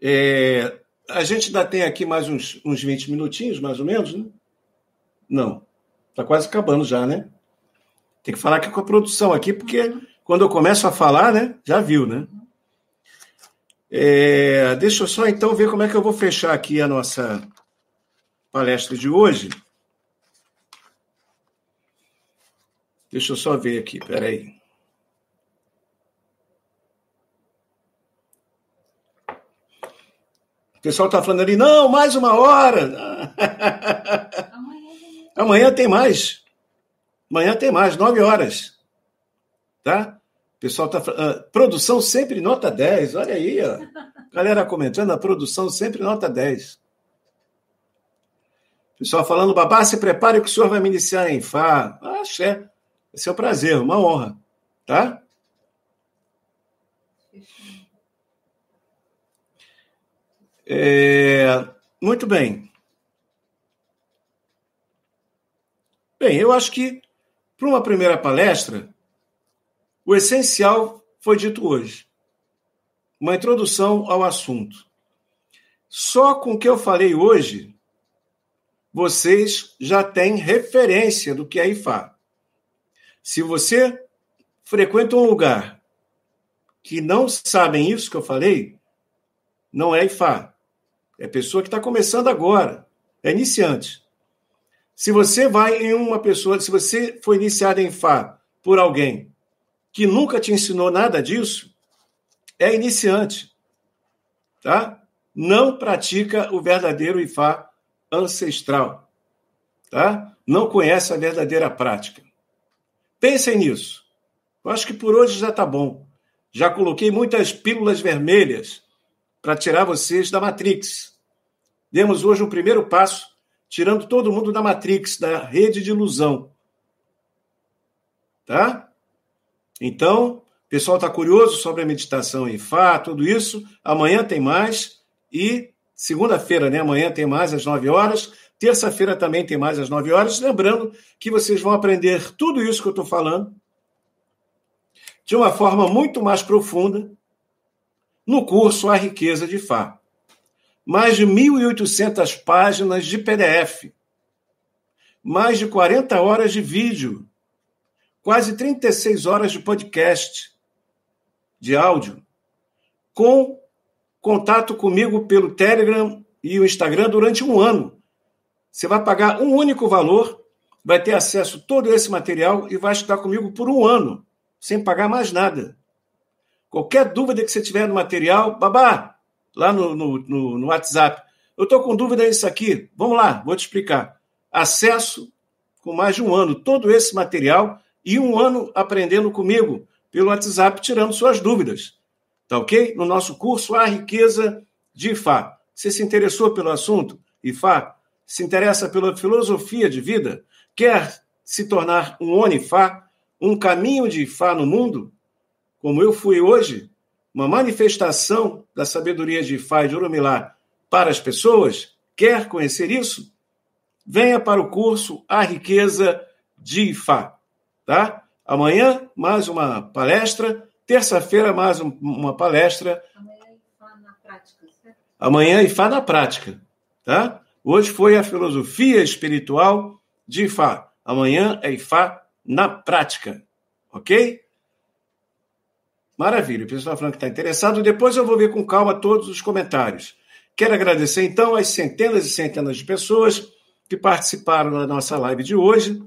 é, a gente ainda tem aqui mais uns, uns 20 minutinhos, mais ou menos, né? Não. Está quase acabando já, né? Tem que falar aqui com a produção aqui, porque quando eu começo a falar, né? Já viu, né? É, deixa eu só então ver como é que eu vou fechar aqui a nossa palestra de hoje. Deixa eu só ver aqui, peraí. O pessoal está falando ali, não, mais uma hora. Amanhã tem mais. Amanhã tem mais, nove horas. Tá? O pessoal está falando. Uh, produção sempre nota 10. Olha aí, ó. Galera comentando, a produção sempre nota 10. Pessoal falando, babá, se prepare que o senhor vai me iniciar em Fá. Axé. Vai ser um prazer, uma honra. Tá? É, muito bem. Bem, eu acho que para uma primeira palestra, o essencial foi dito hoje. Uma introdução ao assunto. Só com o que eu falei hoje, vocês já têm referência do que é IFA. Se você frequenta um lugar que não sabem isso que eu falei, não é IFA. É pessoa que está começando agora, é iniciante. Se você vai em uma pessoa, se você foi iniciado em Fá por alguém que nunca te ensinou nada disso, é iniciante, tá? Não pratica o verdadeiro Ifá ancestral, tá? Não conhece a verdadeira prática. Pensem nisso. Eu acho que por hoje já está bom. Já coloquei muitas pílulas vermelhas para tirar vocês da Matrix. Demos hoje o primeiro passo, tirando todo mundo da Matrix, da rede de ilusão. Tá? Então, o pessoal está curioso sobre a meditação em Fá, tudo isso. Amanhã tem mais. E segunda-feira, né? Amanhã tem mais às 9 horas. Terça-feira também tem mais às 9 horas. Lembrando que vocês vão aprender tudo isso que eu estou falando de uma forma muito mais profunda no curso A Riqueza de Fá. Mais de 1.800 páginas de PDF, mais de 40 horas de vídeo, quase 36 horas de podcast, de áudio, com contato comigo pelo Telegram e o Instagram durante um ano. Você vai pagar um único valor, vai ter acesso a todo esse material e vai estudar comigo por um ano, sem pagar mais nada. Qualquer dúvida que você tiver no material, babá, lá no, no, no, no WhatsApp. Eu estou com dúvida nisso aqui. Vamos lá, vou te explicar. Acesso com mais de um ano, todo esse material e um ano aprendendo comigo pelo WhatsApp, tirando suas dúvidas. Tá ok? No nosso curso A Riqueza de Ifá. Você se interessou pelo assunto? Ifá? Se interessa pela filosofia de vida? Quer se tornar um Onifá? Um caminho de Ifá no mundo? Como eu fui hoje, uma manifestação da sabedoria de Ifá e de Urumilá para as pessoas, quer conhecer isso? Venha para o curso A Riqueza de Ifá, tá? Amanhã, mais uma palestra. Terça-feira, mais uma palestra. Amanhã, Ifá na prática, certo? Amanhã, Ifá na prática, tá? Hoje foi a filosofia espiritual de Ifá. Amanhã é Ifá na prática, ok? Maravilha, o pessoal falando que está interessado. Depois eu vou ver com calma todos os comentários. Quero agradecer, então, às centenas e centenas de pessoas que participaram da nossa live de hoje.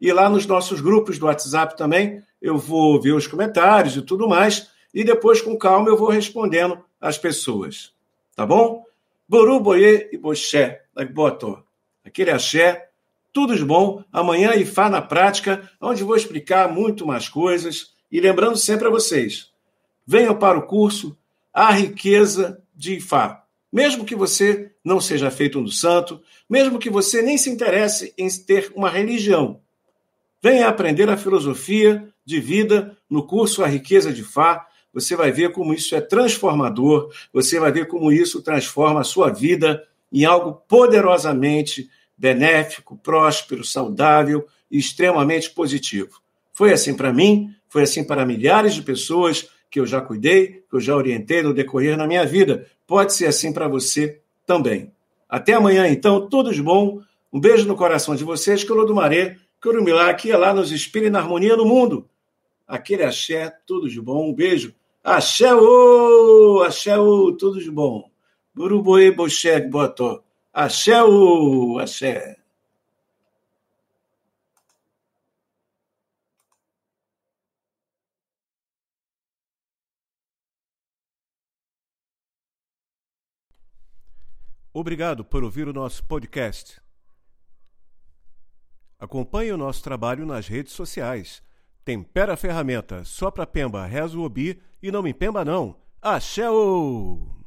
E lá nos nossos grupos do WhatsApp também, eu vou ver os comentários e tudo mais. E depois, com calma, eu vou respondendo às pessoas. tá bom? Boru, Boiê e Boxé, Botó. Aquele axé, tudo de bom. Amanhã Ifá na prática, onde vou explicar muito mais coisas. E lembrando sempre a vocês, venham para o curso A Riqueza de Ifá. Mesmo que você não seja feito um santo, mesmo que você nem se interesse em ter uma religião, venha aprender a filosofia de vida no curso A Riqueza de Fá. Você vai ver como isso é transformador, você vai ver como isso transforma a sua vida em algo poderosamente benéfico, próspero, saudável e extremamente positivo. Foi assim para mim, foi assim para milhares de pessoas que eu já cuidei, que eu já orientei no decorrer da minha vida. Pode ser assim para você também. Até amanhã, então, tudo de bom. Um beijo no coração de vocês, que o Lodumaré, que o aqui é lá nos inspire na harmonia no mundo. Aquele axé, tudo de bom. Um beijo. Axé, ô! Axé, ô! Tudo de bom. Buruboê, boxé, botó. Axé, ô! Axé. Obrigado por ouvir o nosso podcast. Acompanhe o nosso trabalho nas redes sociais. Tempera a ferramenta, só para Pemba, rezo o obi e não me pemba não. Axé! -o!